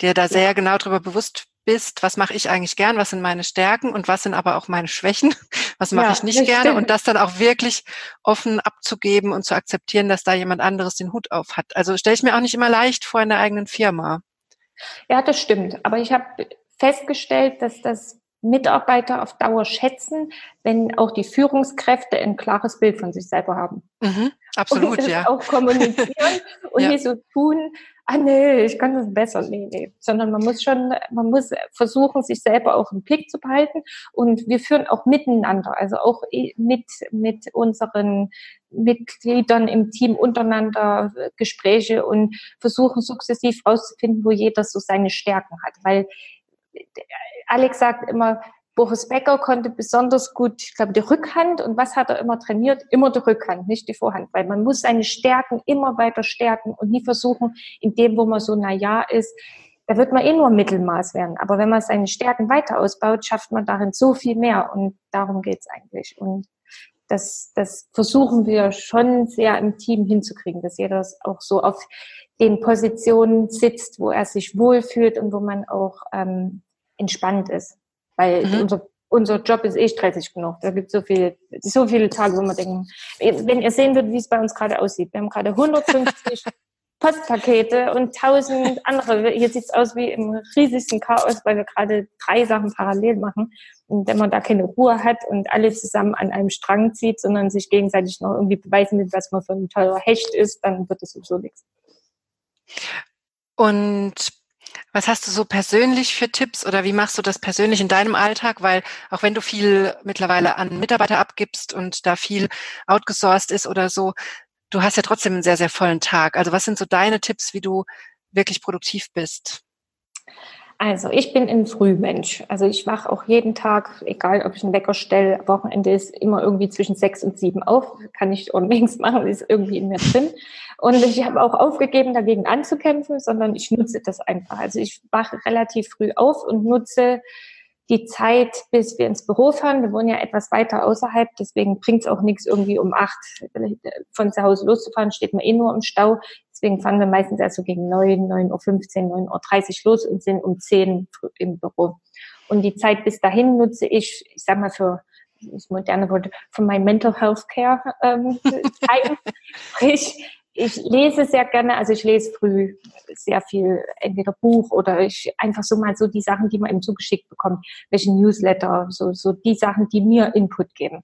dir da sehr ja. genau darüber bewusst bist, was mache ich eigentlich gern, was sind meine Stärken und was sind aber auch meine Schwächen, <laughs> was mache ja, ich nicht gerne stimmt. und das dann auch wirklich offen abzugeben und zu akzeptieren, dass da jemand anderes den Hut auf hat. Also stelle ich mir auch nicht immer leicht vor in der eigenen Firma. Ja, das stimmt. Aber ich habe festgestellt, dass das Mitarbeiter auf Dauer schätzen, wenn auch die Führungskräfte ein klares Bild von sich selber haben. Mhm, absolut, und das ja. auch kommunizieren <laughs> und ja. nicht so tun, ah nee, ich kann das besser, nee, nee. Sondern man muss schon, man muss versuchen, sich selber auch im Blick zu behalten. Und wir führen auch miteinander, also auch mit, mit unseren Mitgliedern im Team untereinander Gespräche und versuchen sukzessiv rauszufinden, wo jeder so seine Stärken hat. Weil Alex sagt immer, Boris Becker konnte besonders gut, ich glaube, die Rückhand. Und was hat er immer trainiert? Immer die Rückhand, nicht die Vorhand. Weil man muss seine Stärken immer weiter stärken und nie versuchen, in dem, wo man so na ja ist, da wird man eh nur Mittelmaß werden. Aber wenn man seine Stärken weiter ausbaut, schafft man darin so viel mehr. Und darum geht's eigentlich. Und das, das versuchen wir schon sehr im Team hinzukriegen, dass jeder auch so auf den Positionen sitzt, wo er sich wohlfühlt und wo man auch ähm, entspannt ist. Weil mhm. unser, unser Job ist eh stressig genug. Da gibt so viele, so viele Tage, wo man denken, wenn ihr sehen würdet, wie es bei uns gerade aussieht. Wir haben gerade <laughs> 150 Postpakete und 1000 andere. Hier sieht es aus wie im riesigsten Chaos, weil wir gerade drei Sachen parallel machen. Und wenn man da keine Ruhe hat und alle zusammen an einem Strang zieht, sondern sich gegenseitig noch irgendwie beweisen will, was man für ein teurer Hecht ist, dann wird es sowieso nichts. Und was hast du so persönlich für Tipps oder wie machst du das persönlich in deinem Alltag? Weil auch wenn du viel mittlerweile an Mitarbeiter abgibst und da viel outgesourced ist oder so, du hast ja trotzdem einen sehr, sehr vollen Tag. Also was sind so deine Tipps, wie du wirklich produktiv bist? Also ich bin ein Frühmensch. Also ich wache auch jeden Tag, egal ob ich einen Wecker stelle, Wochenende ist immer irgendwie zwischen sechs und sieben auf. Kann ich unbedingt machen, ist irgendwie in mir drin. Und ich habe auch aufgegeben, dagegen anzukämpfen, sondern ich nutze das einfach. Also ich wache relativ früh auf und nutze die Zeit, bis wir ins Büro fahren. Wir wohnen ja etwas weiter außerhalb, deswegen bringt es auch nichts, irgendwie um acht von zu Hause loszufahren, steht man eh nur im Stau. Deswegen fahren wir meistens erst so gegen neun, neun Uhr, fünfzehn, neun Uhr dreißig los und sind um zehn im Büro. Und die Zeit bis dahin nutze ich, ich sag mal, für das moderne Wort, für mein Mental Health Care ähm. <laughs> Sprich, ich lese sehr gerne, also ich lese früh sehr viel, entweder Buch oder ich einfach so mal so die Sachen, die man eben zugeschickt bekommt, welche Newsletter, so, so die Sachen, die mir Input geben.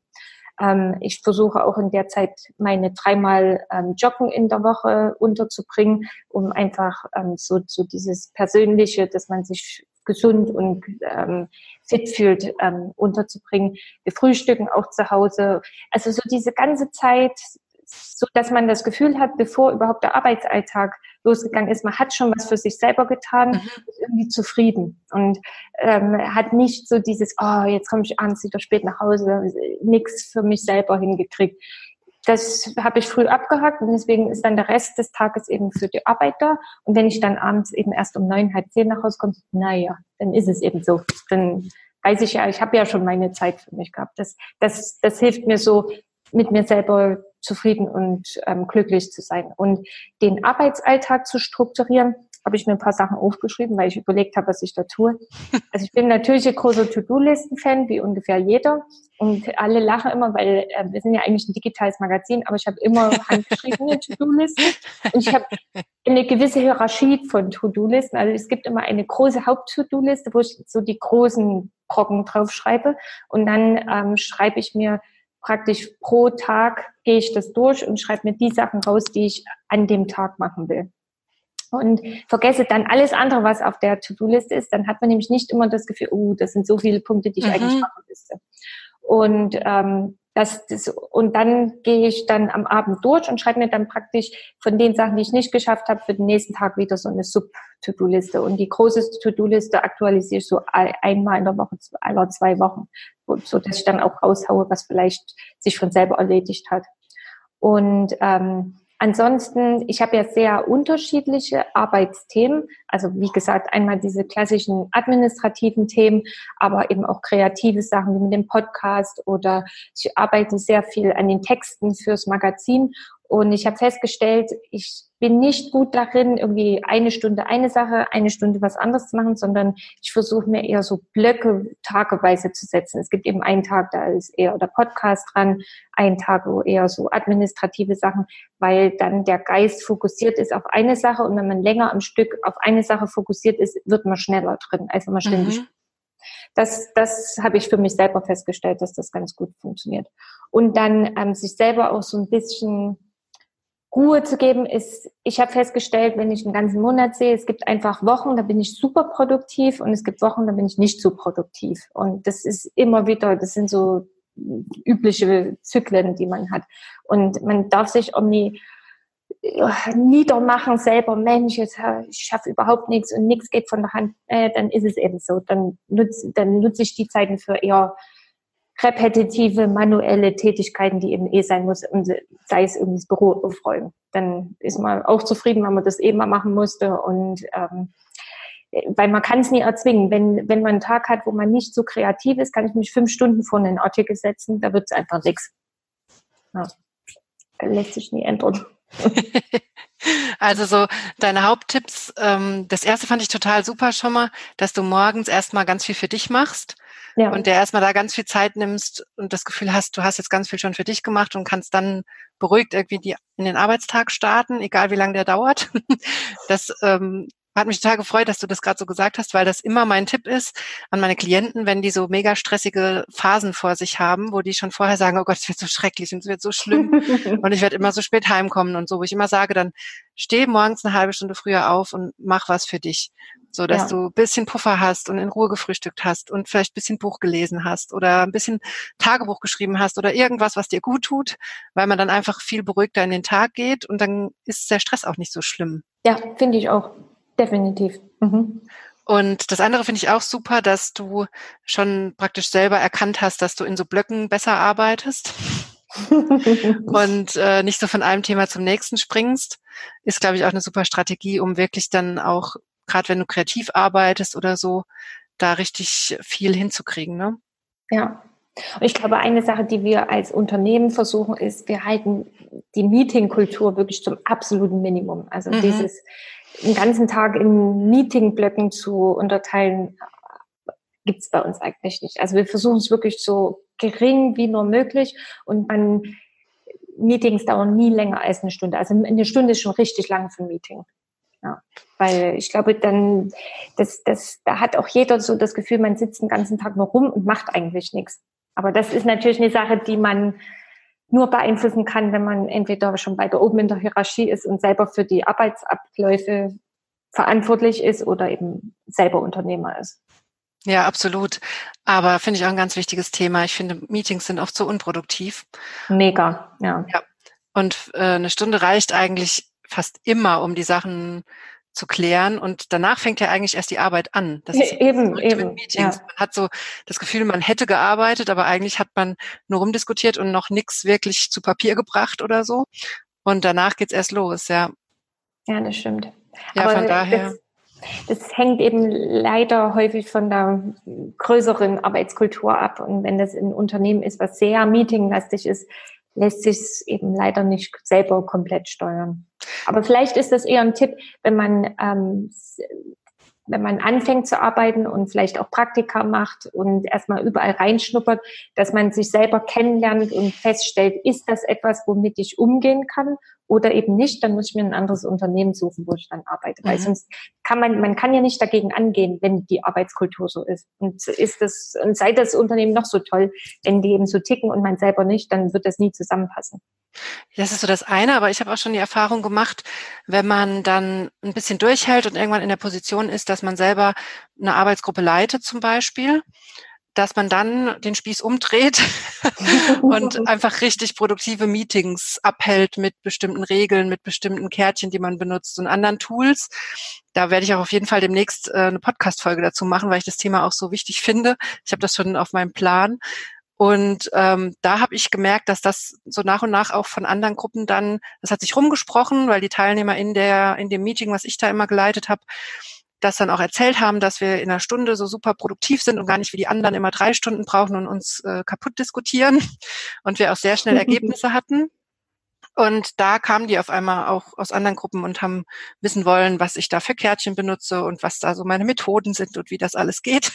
Ähm, ich versuche auch in der Zeit meine dreimal ähm, Joggen in der Woche unterzubringen, um einfach ähm, so, so dieses Persönliche, dass man sich gesund und ähm, fit fühlt, ähm, unterzubringen. Wir frühstücken auch zu Hause. Also so diese ganze Zeit, so dass man das Gefühl hat, bevor überhaupt der Arbeitsalltag losgegangen ist. Man hat schon was für sich selber getan, mhm. ist irgendwie zufrieden und ähm, hat nicht so dieses, oh, jetzt komme ich abends wieder spät nach Hause, nichts für mich selber hingekriegt. Das habe ich früh abgehakt und deswegen ist dann der Rest des Tages eben für die Arbeit da. Und wenn ich dann abends eben erst um neun, halb zehn nach Hause komme, naja, dann ist es eben so. Dann weiß ich ja, ich habe ja schon meine Zeit für mich gehabt. Das, das, das hilft mir so, mit mir selber zufrieden und ähm, glücklich zu sein. Und den Arbeitsalltag zu strukturieren, habe ich mir ein paar Sachen aufgeschrieben, weil ich überlegt habe, was ich da tue. <laughs> Also ich bin natürlich ein großer To-Do-Listen-Fan, wie ungefähr jeder. Und alle lachen immer, weil äh, wir sind ja eigentlich ein digitales Magazin, aber ich habe immer handgeschriebene <laughs> To-Do-Listen. Und ich habe eine gewisse Hierarchie von To-Do-Listen. Also es gibt immer eine große Haupt-To-Do-Liste, wo ich so die großen Brocken draufschreibe. Und dann ähm, schreibe ich mir praktisch pro Tag gehe ich das durch und schreibe mir die Sachen raus, die ich an dem Tag machen will. Und vergesse dann alles andere, was auf der To-Do-Liste ist, dann hat man nämlich nicht immer das Gefühl, oh, das sind so viele Punkte, die ich mhm. eigentlich machen müsste. Und ähm, das, das, und dann gehe ich dann am Abend durch und schreibe mir dann praktisch von den Sachen, die ich nicht geschafft habe, für den nächsten Tag wieder so eine Sub-To-Do-Liste. Und die große To-Do-Liste aktualisiere ich so einmal in der Woche, aller zwei Wochen, so dass ich dann auch raushaue, was vielleicht sich von selber erledigt hat. Und ähm, Ansonsten, ich habe ja sehr unterschiedliche Arbeitsthemen. Also wie gesagt, einmal diese klassischen administrativen Themen, aber eben auch kreative Sachen wie mit dem Podcast oder ich arbeite sehr viel an den Texten fürs Magazin und ich habe festgestellt, ich bin nicht gut darin, irgendwie eine Stunde eine Sache, eine Stunde was anderes zu machen, sondern ich versuche mir eher so Blöcke tageweise zu setzen. Es gibt eben einen Tag, da ist eher der Podcast dran, einen Tag, wo eher so administrative Sachen, weil dann der Geist fokussiert ist auf eine Sache und wenn man länger am Stück auf eine Sache fokussiert ist, wird man schneller drin, als wenn man ständig mhm das, das habe ich für mich selber festgestellt, dass das ganz gut funktioniert. Und dann ähm, sich selber auch so ein bisschen Ruhe zu geben, ist, ich habe festgestellt, wenn ich einen ganzen Monat sehe, es gibt einfach Wochen, da bin ich super produktiv und es gibt Wochen, da bin ich nicht so produktiv. Und das ist immer wieder, das sind so übliche Zyklen, die man hat. Und man darf sich um die niedermachen selber, Mensch, jetzt, ich schaffe überhaupt nichts und nichts geht von der Hand, äh, dann ist es eben so. Dann nutze dann nutze ich die Zeiten für eher repetitive, manuelle Tätigkeiten, die eben eh sein muss, sei es irgendwie das Büro aufräumen. Dann ist man auch zufrieden, wenn man das eben mal machen musste und ähm, weil man kann es nie erzwingen. Wenn, wenn man einen Tag hat, wo man nicht so kreativ ist, kann ich mich fünf Stunden vor einen Artikel setzen, da wird es einfach nichts. Ja. Lässt sich nie ändern. <laughs> Also so deine Haupttipps, ähm, das erste fand ich total super schon mal, dass du morgens erstmal ganz viel für dich machst ja. und der erstmal da ganz viel Zeit nimmst und das Gefühl hast, du hast jetzt ganz viel schon für dich gemacht und kannst dann beruhigt irgendwie die, in den Arbeitstag starten, egal wie lange der dauert. <laughs> Das ähm, hat mich total gefreut, dass du das gerade so gesagt hast, weil das immer mein Tipp ist an meine Klienten, wenn die so mega stressige Phasen vor sich haben, wo die schon vorher sagen, oh Gott, es wird so schrecklich und es wird so schlimm <laughs> und ich werde immer so spät heimkommen und so, wo ich immer sage, dann steh morgens eine halbe Stunde früher auf und mach was für dich, so dass ja. du ein bisschen Puffer hast und in Ruhe gefrühstückt hast und vielleicht ein bisschen Buch gelesen hast oder ein bisschen Tagebuch geschrieben hast oder irgendwas, was dir gut tut, weil man dann einfach viel beruhigter in den Tag geht und dann ist der Stress auch nicht so schlimm. Ja, finde ich auch. Definitiv. Mhm. Und das andere finde ich auch super, dass du schon praktisch selber erkannt hast, dass du in so Blöcken besser arbeitest <laughs> und äh, nicht so von einem Thema zum nächsten springst. Ist, glaube ich, auch eine super Strategie, um wirklich dann auch, gerade wenn du kreativ arbeitest oder so, da richtig viel hinzukriegen. Ne? Ja. Und ich glaube, eine Sache, die wir als Unternehmen versuchen, ist, wir halten die Meetingkultur wirklich zum absoluten Minimum. Also mhm. dieses den ganzen Tag in Meetingblöcken zu unterteilen, gibt's bei uns eigentlich nicht. Also wir versuchen es wirklich so gering wie nur möglich und man Meetings dauern nie länger als eine Stunde. Also eine Stunde ist schon richtig lang für ein Meeting. Ja, weil ich glaube, dann, das, das, da hat auch jeder so das Gefühl, man sitzt den ganzen Tag nur rum und macht eigentlich nichts. Aber das ist natürlich eine Sache, die man nur beeinflussen kann, wenn man entweder schon weiter oben in der Hierarchie ist und selber für die Arbeitsabläufe verantwortlich ist oder eben selber Unternehmer ist. Ja, absolut. Aber finde ich auch ein ganz wichtiges Thema. Ich finde, Meetings sind oft so unproduktiv. Mega, ja. ja. Und äh, eine Stunde reicht eigentlich fast immer um die Sachen zu klären und danach fängt ja eigentlich erst die Arbeit an. Das ist eben, eben. Meetings. Ja. Man hat so das Gefühl, man hätte gearbeitet, aber eigentlich hat man nur rumdiskutiert und noch nichts wirklich zu Papier gebracht oder so. Und danach geht's erst los, ja. Ja, das stimmt. Ja, aber von daher. Das, das hängt eben leider häufig von der größeren Arbeitskultur ab. Und wenn das ein Unternehmen ist, was sehr meetinglastig ist, lässt sich es eben leider nicht selber komplett steuern. Aber vielleicht ist das eher ein Tipp, wenn man ähm, wenn man anfängt zu arbeiten und vielleicht auch Praktika macht und erstmal überall reinschnuppert, dass man sich selber kennenlernt und feststellt, ist das etwas, womit ich umgehen kann oder eben nicht, dann muss ich mir ein anderes Unternehmen suchen, wo ich dann arbeite. Mhm. Weil sonst kann man, man kann ja nicht dagegen angehen, wenn die Arbeitskultur so ist. Und ist das, und sei das Unternehmen noch so toll, wenn die eben so ticken und man selber nicht, dann wird das nie zusammenpassen. Das ist so das eine, aber ich habe auch schon die Erfahrung gemacht, wenn man dann ein bisschen durchhält und irgendwann in der Position ist, dass man selber eine Arbeitsgruppe leitet zum Beispiel, dass man dann den Spieß umdreht <laughs> und <laughs> einfach richtig produktive Meetings abhält mit bestimmten Regeln, mit bestimmten Kärtchen, die man benutzt und anderen Tools. Da werde ich auch auf jeden Fall demnächst äh, eine Podcast-Folge dazu machen, weil ich das Thema auch so wichtig finde. Ich habe das schon auf meinem Plan. Und ähm, da habe ich gemerkt, dass das so nach und nach auch von anderen Gruppen dann, das hat sich rumgesprochen, weil die Teilnehmer in der in dem Meeting, was ich da immer geleitet habe, das dann auch erzählt haben, dass wir in einer Stunde so super produktiv sind und gar nicht wie die anderen immer drei Stunden brauchen und uns äh, kaputt diskutieren <laughs> und wir auch sehr schnell <laughs> Ergebnisse hatten. Und da kamen die auf einmal auch aus anderen Gruppen und haben wissen wollen, was ich da für Kärtchen benutze und was da so meine Methoden sind und wie das alles geht.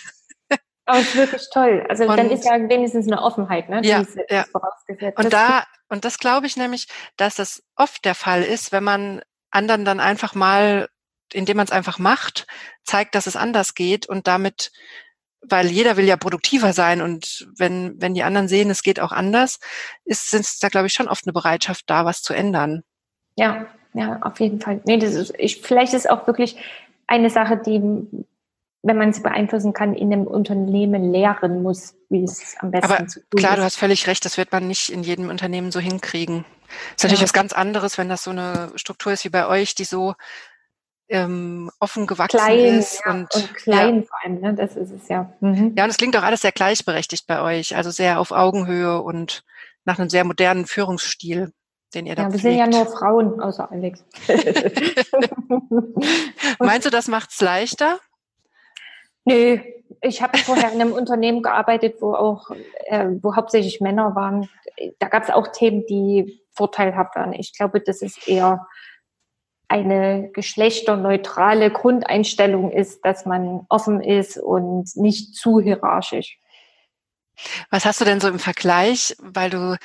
Aber es ist wirklich toll. Also und, dann ist ja wenigstens eine Offenheit, ne? Ja, ist, ja. vorausgesetzt. Und da, und das glaube ich nämlich, dass das oft der Fall ist, wenn man anderen dann einfach mal indem man es einfach macht, zeigt, dass es anders geht und damit, weil jeder will ja produktiver sein und wenn, wenn die anderen sehen, es geht auch anders, ist, sind da, glaube ich, schon oft eine Bereitschaft da, was zu ändern. Ja, ja, auf jeden Fall. Nee, das ist, ich, vielleicht ist auch wirklich eine Sache, die, wenn man sie beeinflussen kann, in einem Unternehmen lehren muss, wie es am besten Aber zu tun klar, ist. du hast völlig recht, das wird man nicht in jedem Unternehmen so hinkriegen. Das ist natürlich ja. was ganz anderes, wenn das so eine Struktur ist wie bei euch, die so ähm, offen gewachsen klein, ist. Ja, und, und, klein ja. vor allem, ne? das ist es ja. Mhm. Ja, und es klingt auch alles sehr gleichberechtigt bei euch, also sehr auf Augenhöhe und nach einem sehr modernen Führungsstil, den ihr da Ja, wir pflegt. sind ja nur Frauen, außer Alex. <laughs> <laughs> Meinst du, das macht's leichter? Nö, ich habe vorher in einem <laughs> Unternehmen gearbeitet, wo auch, äh, wo hauptsächlich Männer waren. Da gab es auch Themen, die vorteilhaft waren. Ich glaube, das ist eher eine geschlechterneutrale Grundeinstellung ist, dass man offen ist und nicht zu hierarchisch. Was hast du denn so im Vergleich, weil du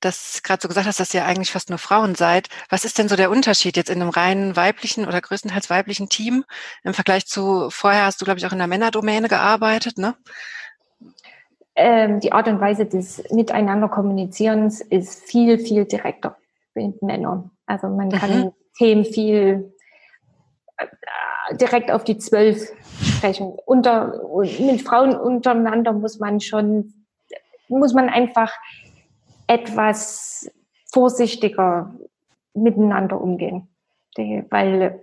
das gerade so gesagt hast, dass ihr eigentlich fast nur Frauen seid. Was ist denn so der Unterschied jetzt in einem reinen weiblichen oder größtenteils weiblichen Team im Vergleich zu vorher hast du, glaube ich, auch in der Männerdomäne gearbeitet, ne? Ähm, die Art und Weise des Miteinander Kommunizierens ist viel, viel direkter mit Männern. Also man kann mhm. Themen viel äh, direkt auf die zwölf sprechen. Unter, mit Frauen untereinander muss man schon, muss man einfach etwas vorsichtiger miteinander umgehen. Weil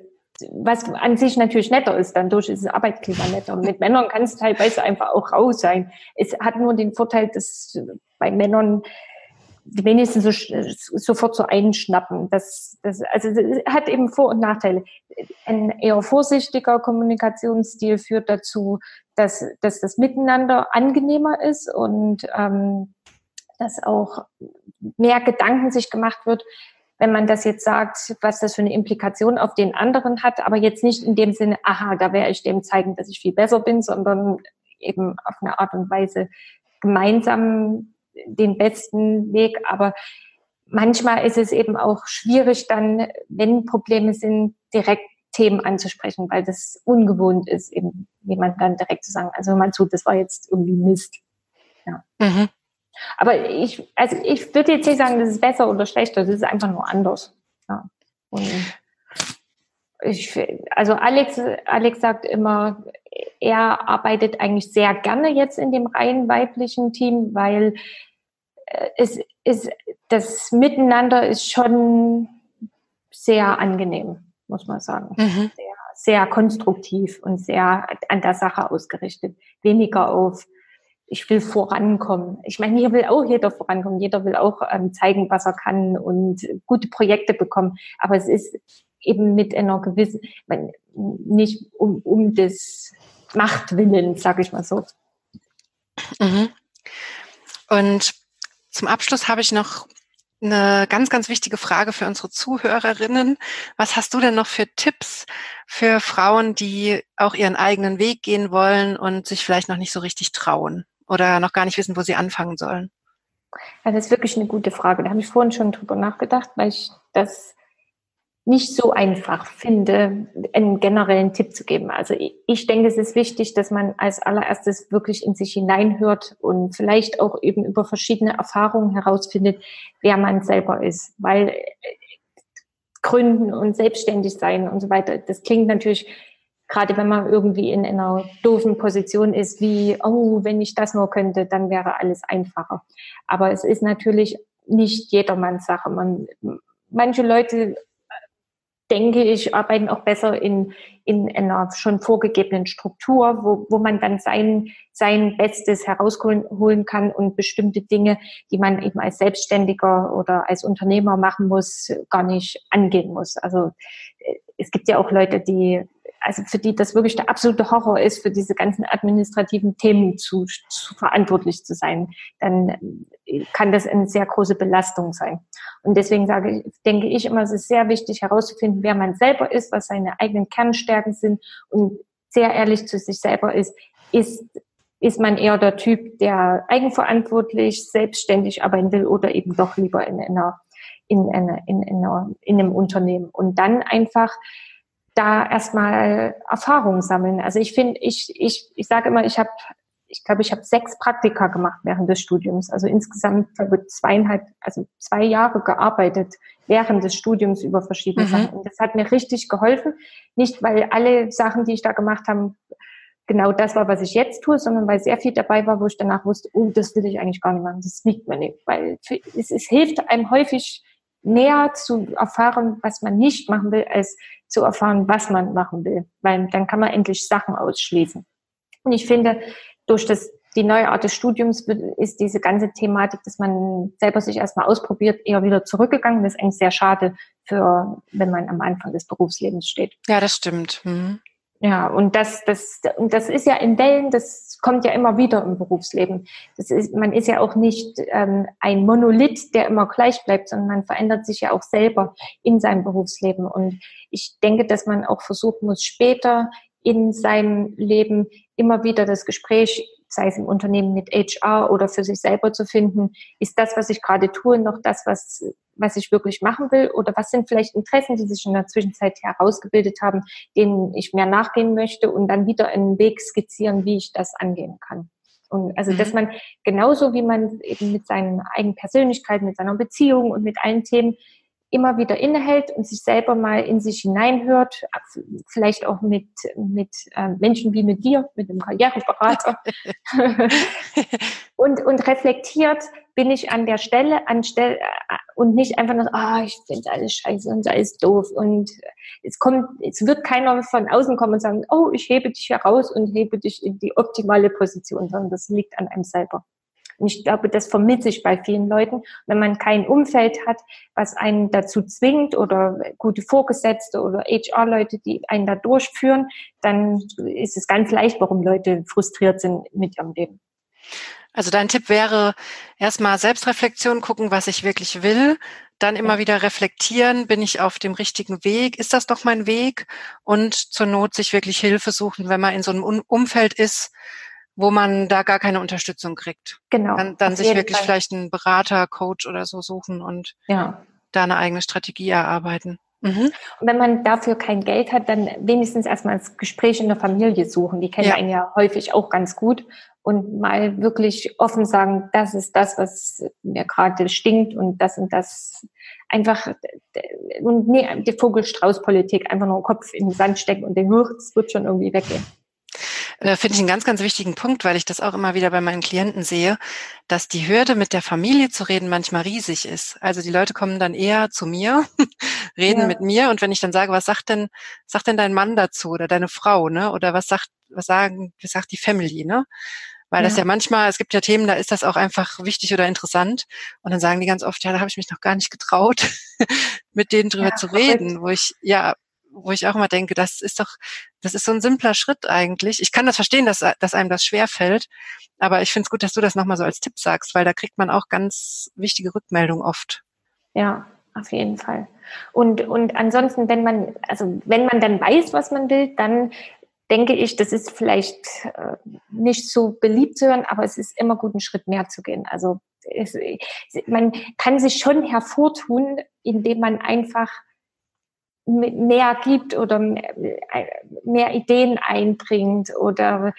was an sich natürlich netter ist, dann durch ist das Arbeitsklima netter. Mit Männern kann es teilweise einfach auch raus sein. Es hat nur den Vorteil, dass bei Männern die wenigsten so, sofort so einschnappen. Das, das, also das hat eben Vor- und Nachteile. Ein eher vorsichtiger Kommunikationsstil führt dazu, dass, dass das Miteinander angenehmer ist und ähm, dass auch mehr Gedanken sich gemacht wird, wenn man das jetzt sagt, was das für eine Implikation auf den anderen hat, aber jetzt nicht in dem Sinne, aha, da werde ich dem zeigen, dass ich viel besser bin, sondern eben auf eine Art und Weise gemeinsam den besten Weg, aber manchmal ist es eben auch schwierig dann, wenn Probleme sind, direkt Themen anzusprechen, weil das ungewohnt ist, eben jemand dann direkt zu sagen, also man tut, das war jetzt irgendwie Mist. Ja. Mhm. Aber ich, also ich würde jetzt nicht sagen, das ist besser oder schlechter, das ist einfach nur anders. Ja. Und ich, also Alex, Alex sagt immer, er arbeitet eigentlich sehr gerne jetzt in dem rein weiblichen Team, weil äh, es ist das Miteinander ist schon sehr angenehm, muss man sagen. Mhm. Sehr, sehr konstruktiv und sehr an der Sache ausgerichtet. Weniger auf, ich will vorankommen. Ich meine, hier will auch jeder vorankommen. Jeder will auch ähm, zeigen, was er kann und gute Projekte bekommen. Aber es ist eben mit einer gewissen, nicht um, um des Machtwillen, sage ich mal so. Mhm. Und zum Abschluss habe ich noch eine ganz, ganz wichtige Frage für unsere Zuhörerinnen. Was hast du denn noch für Tipps für Frauen, die auch ihren eigenen Weg gehen wollen und sich vielleicht noch nicht so richtig trauen oder noch gar nicht wissen, wo sie anfangen sollen? Ja, das ist wirklich eine gute Frage. Da habe ich vorhin schon drüber nachgedacht, weil ich das nicht so einfach finde, einen generellen Tipp zu geben. Also ich denke, es ist wichtig, dass man als allererstes wirklich in sich hineinhört und vielleicht auch eben über verschiedene Erfahrungen herausfindet, wer man selber ist. Weil äh, Gründen und selbstständig sein und so weiter, das klingt natürlich, gerade wenn man irgendwie in einer doofen Position ist, wie, oh, wenn ich das nur könnte, dann wäre alles einfacher. Aber es ist natürlich nicht jedermanns Sache. Man, manche Leute denke ich, arbeiten auch besser in, in einer schon vorgegebenen Struktur, wo, wo man dann sein, sein Bestes herausholen kann und bestimmte Dinge, die man eben als Selbstständiger oder als Unternehmer machen muss, gar nicht angehen muss. Also äh, es gibt ja auch Leute, die also für die das wirklich der absolute Horror ist, für diese ganzen administrativen Themen zu, zu verantwortlich zu sein, dann kann das eine sehr große Belastung sein. Und deswegen sage ich, denke ich immer, es ist sehr wichtig herauszufinden, wer man selber ist, was seine eigenen Kernstärken sind und sehr ehrlich zu sich selber ist, ist ist man eher der Typ, der eigenverantwortlich, selbstständig arbeiten will oder eben doch lieber in einer, in einer, in einer, in einem Unternehmen. Und dann einfach da erstmal Erfahrung sammeln. Also ich finde, ich, ich, ich sage immer, ich habe, ich glaube, ich habe sechs Praktika gemacht während des Studiums. Also insgesamt glaube zweieinhalb, also zwei Jahre gearbeitet während des Studiums über verschiedene mhm. Sachen. Und das hat mir richtig geholfen. Nicht, weil alle Sachen, die ich da gemacht habe, genau das war, was ich jetzt tue, sondern weil sehr viel dabei war, wo ich danach wusste, oh, das will ich eigentlich gar nicht machen, das liegt mir nicht. Weil es, es hilft einem häufig näher zu erfahren, was man nicht machen will, als zu erfahren, was man machen will, weil dann kann man endlich Sachen ausschließen. Und ich finde, durch das, die neue Art des Studiums ist diese ganze Thematik, dass man selber sich erstmal ausprobiert, eher wieder zurückgegangen. Das ist eigentlich sehr schade für, wenn man am Anfang des Berufslebens steht. Ja, das stimmt. Mhm. Ja, und das, das, das ist ja in Wellen, das kommt ja immer wieder im Berufsleben. Das ist, man ist ja auch nicht ähm, ein Monolith, der immer gleich bleibt, sondern man verändert sich ja auch selber in seinem Berufsleben. Und ich denke, dass man auch versuchen muss, später in seinem Leben immer wieder das Gespräch sei es im Unternehmen mit HR oder für sich selber zu finden, ist das, was ich gerade tue, noch das, was, was ich wirklich machen will? Oder was sind vielleicht Interessen, die sich in der Zwischenzeit herausgebildet haben, denen ich mehr nachgehen möchte und dann wieder einen Weg skizzieren, wie ich das angehen kann? Und also, dass mhm. man genauso wie man eben mit seiner eigenen Persönlichkeit, mit seiner Beziehung und mit allen Themen immer wieder innehält und sich selber mal in sich hineinhört, vielleicht auch mit, mit äh, Menschen wie mit dir, mit dem Karriereberater <laughs> und, und reflektiert, bin ich an der Stelle, an Stelle äh, und nicht einfach nur, ah, oh, ich finde alles scheiße und alles doof und es kommt, es wird keiner von außen kommen und sagen, oh, ich hebe dich heraus und hebe dich in die optimale Position, sondern das liegt an einem selber. Und ich glaube, das vermittelt sich bei vielen Leuten. Wenn man kein Umfeld hat, was einen dazu zwingt oder gute Vorgesetzte oder HR-Leute, die einen da durchführen, dann ist es ganz leicht, warum Leute frustriert sind mit ihrem Leben. Also dein Tipp wäre erstmal Selbstreflexion gucken, was ich wirklich will, dann immer wieder reflektieren, bin ich auf dem richtigen Weg, ist das doch mein Weg und zur Not sich wirklich Hilfe suchen, wenn man in so einem Umfeld ist, wo man da gar keine Unterstützung kriegt. Genau. Dann, dann sich wirklich Fall. vielleicht einen Berater, Coach oder so suchen und ja. da eine eigene Strategie erarbeiten. Mhm. Und wenn man dafür kein Geld hat, dann wenigstens erstmal das Gespräch in der Familie suchen. Die kennen ja. einen ja häufig auch ganz gut und mal wirklich offen sagen, das ist das, was mir gerade stinkt und das und das einfach und nee, die Vogelstrauß-Politik einfach nur den Kopf in den Sand stecken und denken, es wird schon irgendwie weggehen. Äh, finde ich einen ganz, ganz wichtigen Punkt, weil ich das auch immer wieder bei meinen Klienten sehe, dass die Hürde mit der Familie zu reden manchmal riesig ist. Also die Leute kommen dann eher zu mir, <laughs> reden ja. mit mir und wenn ich dann sage, was sagt denn, sagt denn dein Mann dazu oder deine Frau, ne? Oder was sagt, was sagen, was sagt die Family, ne? Weil ja. das ja manchmal, es gibt ja Themen, da ist das auch einfach wichtig oder interessant. Und dann sagen die ganz oft, ja, da habe ich mich noch gar nicht getraut, <laughs> mit denen drüber ja, zu reden, wo ich, ja, wo ich auch immer denke, das ist doch, das ist so ein simpler Schritt eigentlich. Ich kann das verstehen, dass, dass einem das schwer fällt, aber ich finde es gut, dass du das nochmal so als Tipp sagst, weil da kriegt man auch ganz wichtige Rückmeldungen oft. Ja, auf jeden Fall. Und, und ansonsten, wenn man, also wenn man dann weiß, was man will, dann denke ich, das ist vielleicht äh, nicht so beliebt zu hören, aber es ist immer gut, einen Schritt mehr zu gehen. Also es, man kann sich schon hervortun, indem man einfach mehr gibt oder mehr Ideen einbringt oder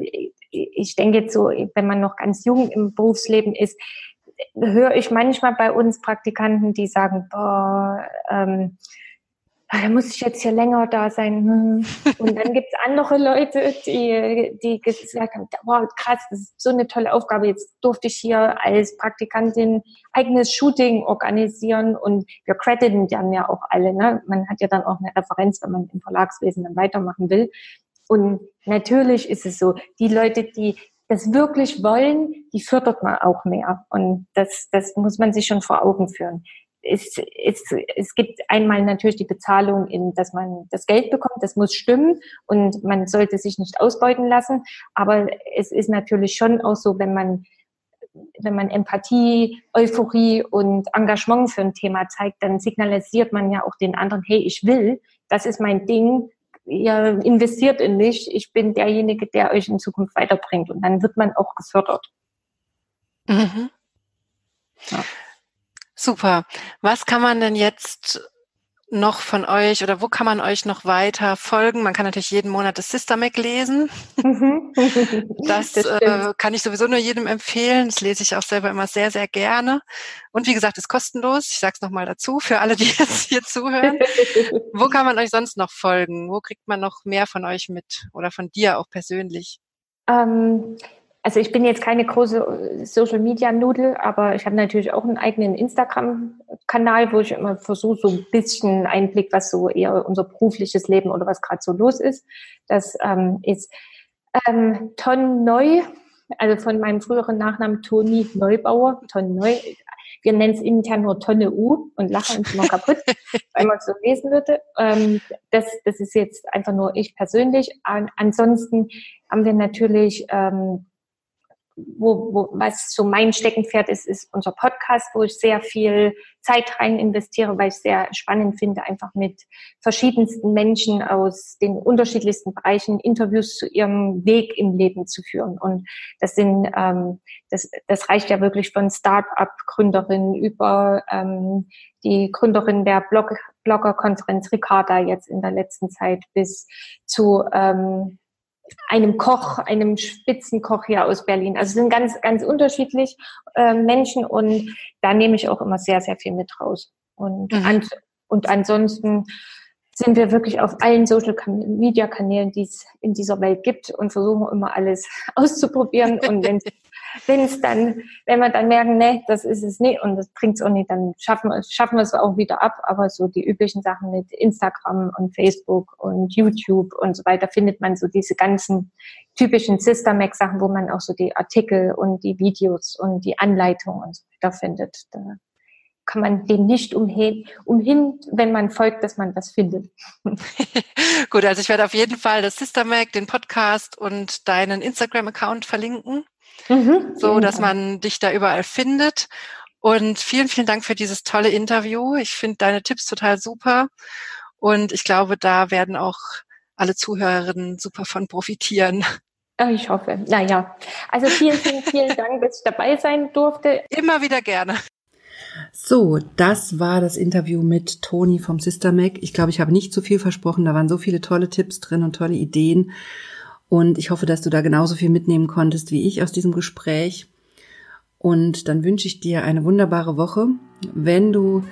äh, ich denke jetzt so, wenn man noch ganz jung im Berufsleben ist, höre ich manchmal bei uns Praktikanten, die sagen, boah, ähm, da muss ich jetzt hier länger da sein. Hm. Und dann gibt es andere Leute, die, die gesagt haben, wow, krass, das ist so eine tolle Aufgabe. Jetzt durfte ich hier als Praktikantin eigenes Shooting organisieren und wir crediten dann ja auch alle. Ne? Man hat ja dann auch eine Referenz, wenn man im Verlagswesen dann weitermachen will. Und natürlich ist es so, die Leute, die das wirklich wollen, die fördert man auch mehr. Und das, das muss man sich schon vor Augen führen. Es, es, es gibt einmal natürlich die Bezahlung, in, dass man das Geld bekommt, das muss stimmen und man sollte sich nicht ausbeuten lassen. Aber es ist natürlich schon auch so, wenn man wenn man Empathie, Euphorie und Engagement für ein Thema zeigt, dann signalisiert man ja auch den anderen, hey, ich will, das ist mein Ding, ihr investiert in mich, ich bin derjenige, der euch in Zukunft weiterbringt. Und dann wird man auch gefördert. Mhm. Ja. Super. Was kann man denn jetzt noch von euch oder wo kann man euch noch weiter folgen? Man kann natürlich jeden Monat das Sister Mac lesen. Mhm. <laughs> das, das äh, kann ich sowieso nur jedem empfehlen. Das lese ich auch selber immer sehr, sehr gerne. Und wie gesagt, ist kostenlos. Ich sage es nochmal dazu für alle, die <laughs> jetzt hier zuhören. <laughs> wo kann man euch sonst noch folgen? Wo kriegt man noch mehr von euch mit oder von dir auch persönlich? Ähm, also ich bin jetzt keine große äh, Social Media Nudel, aber ich habe natürlich auch einen eigenen Instagram-Kanal, wo ich immer versuche, so ein bisschen Einblick, was so eher unser berufliches Leben oder was gerade so los ist. Das ähm, ist ähm, Ton Neu, also von meinem früheren Nachnamen Toni Neubauer, Ton Neu. Wir nennen es intern nur Tonne U und lachen uns immer kaputt, <laughs> weil man es so lesen würde. Ähm, das, das ist jetzt einfach nur ich persönlich. An, ansonsten haben wir natürlich ähm, wo, wo, was so mein Steckenpferd ist, ist unser Podcast, wo ich sehr viel Zeit rein investiere, weil ich sehr spannend finde, einfach mit verschiedensten Menschen aus den unterschiedlichsten Bereichen Interviews zu ihrem Weg im Leben zu führen. Und das sind, ähm, das, das reicht ja wirklich von Start-up-Gründerinnen über ähm, die Gründerin der Blog Bloggerkonferenz Ricarda jetzt in der letzten Zeit bis zu ähm, einem Koch, einem Spitzenkoch hier aus Berlin. Also es sind ganz, ganz unterschiedlich äh, Menschen und da nehme ich auch immer sehr, sehr viel mit raus. Und, mhm. an, und ansonsten sind wir wirklich auf allen Social Media Kanälen, die es in dieser Welt gibt und versuchen immer alles <laughs> auszuprobieren. Und wenn <laughs> wenn es dann, wenn wir dann merken, nee, das ist es nicht und das bringt es auch nicht, dann schaffen wir, schaffen wir es auch wieder ab. Aber so die üblichen Sachen mit Instagram und Facebook und YouTube und so weiter findet man so diese ganzen typischen Sister Mac Sachen, wo man auch so die Artikel und die Videos und die Anleitungen und so weiter findet. Da kann man dem nicht umhin, umhin, wenn man folgt, dass man das findet. <laughs> Gut, also ich werde auf jeden Fall das Sister Mac, den Podcast und deinen Instagram-Account verlinken. Mhm, so dass man dich da überall findet. Und vielen, vielen Dank für dieses tolle Interview. Ich finde deine Tipps total super. Und ich glaube, da werden auch alle Zuhörerinnen super von profitieren. Ich hoffe. Naja, also vielen, vielen, vielen <laughs> Dank, dass ich dabei sein durfte. Immer wieder gerne. So, das war das Interview mit Toni vom Sister Mac. Ich glaube, ich habe nicht zu viel versprochen. Da waren so viele tolle Tipps drin und tolle Ideen. Und ich hoffe, dass du da genauso viel mitnehmen konntest wie ich aus diesem Gespräch. Und dann wünsche ich dir eine wunderbare Woche. Wenn du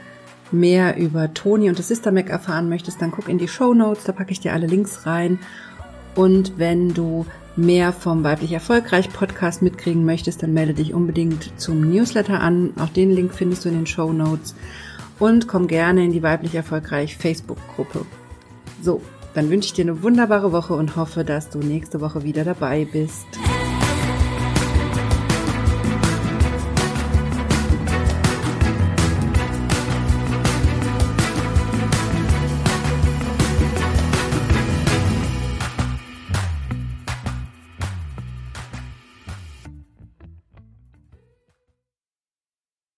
mehr über Toni und das Sister Mac erfahren möchtest, dann guck in die Show Notes, da packe ich dir alle Links rein. Und wenn du mehr vom Weiblich Erfolgreich Podcast mitkriegen möchtest, dann melde dich unbedingt zum Newsletter an. Auch den Link findest du in den Show Notes. und komm gerne in die weiblich erfolgreich Facebook-Gruppe. So, dann wünsche ich dir eine wunderbare Woche und hoffe, dass du nächste Woche wieder dabei bist.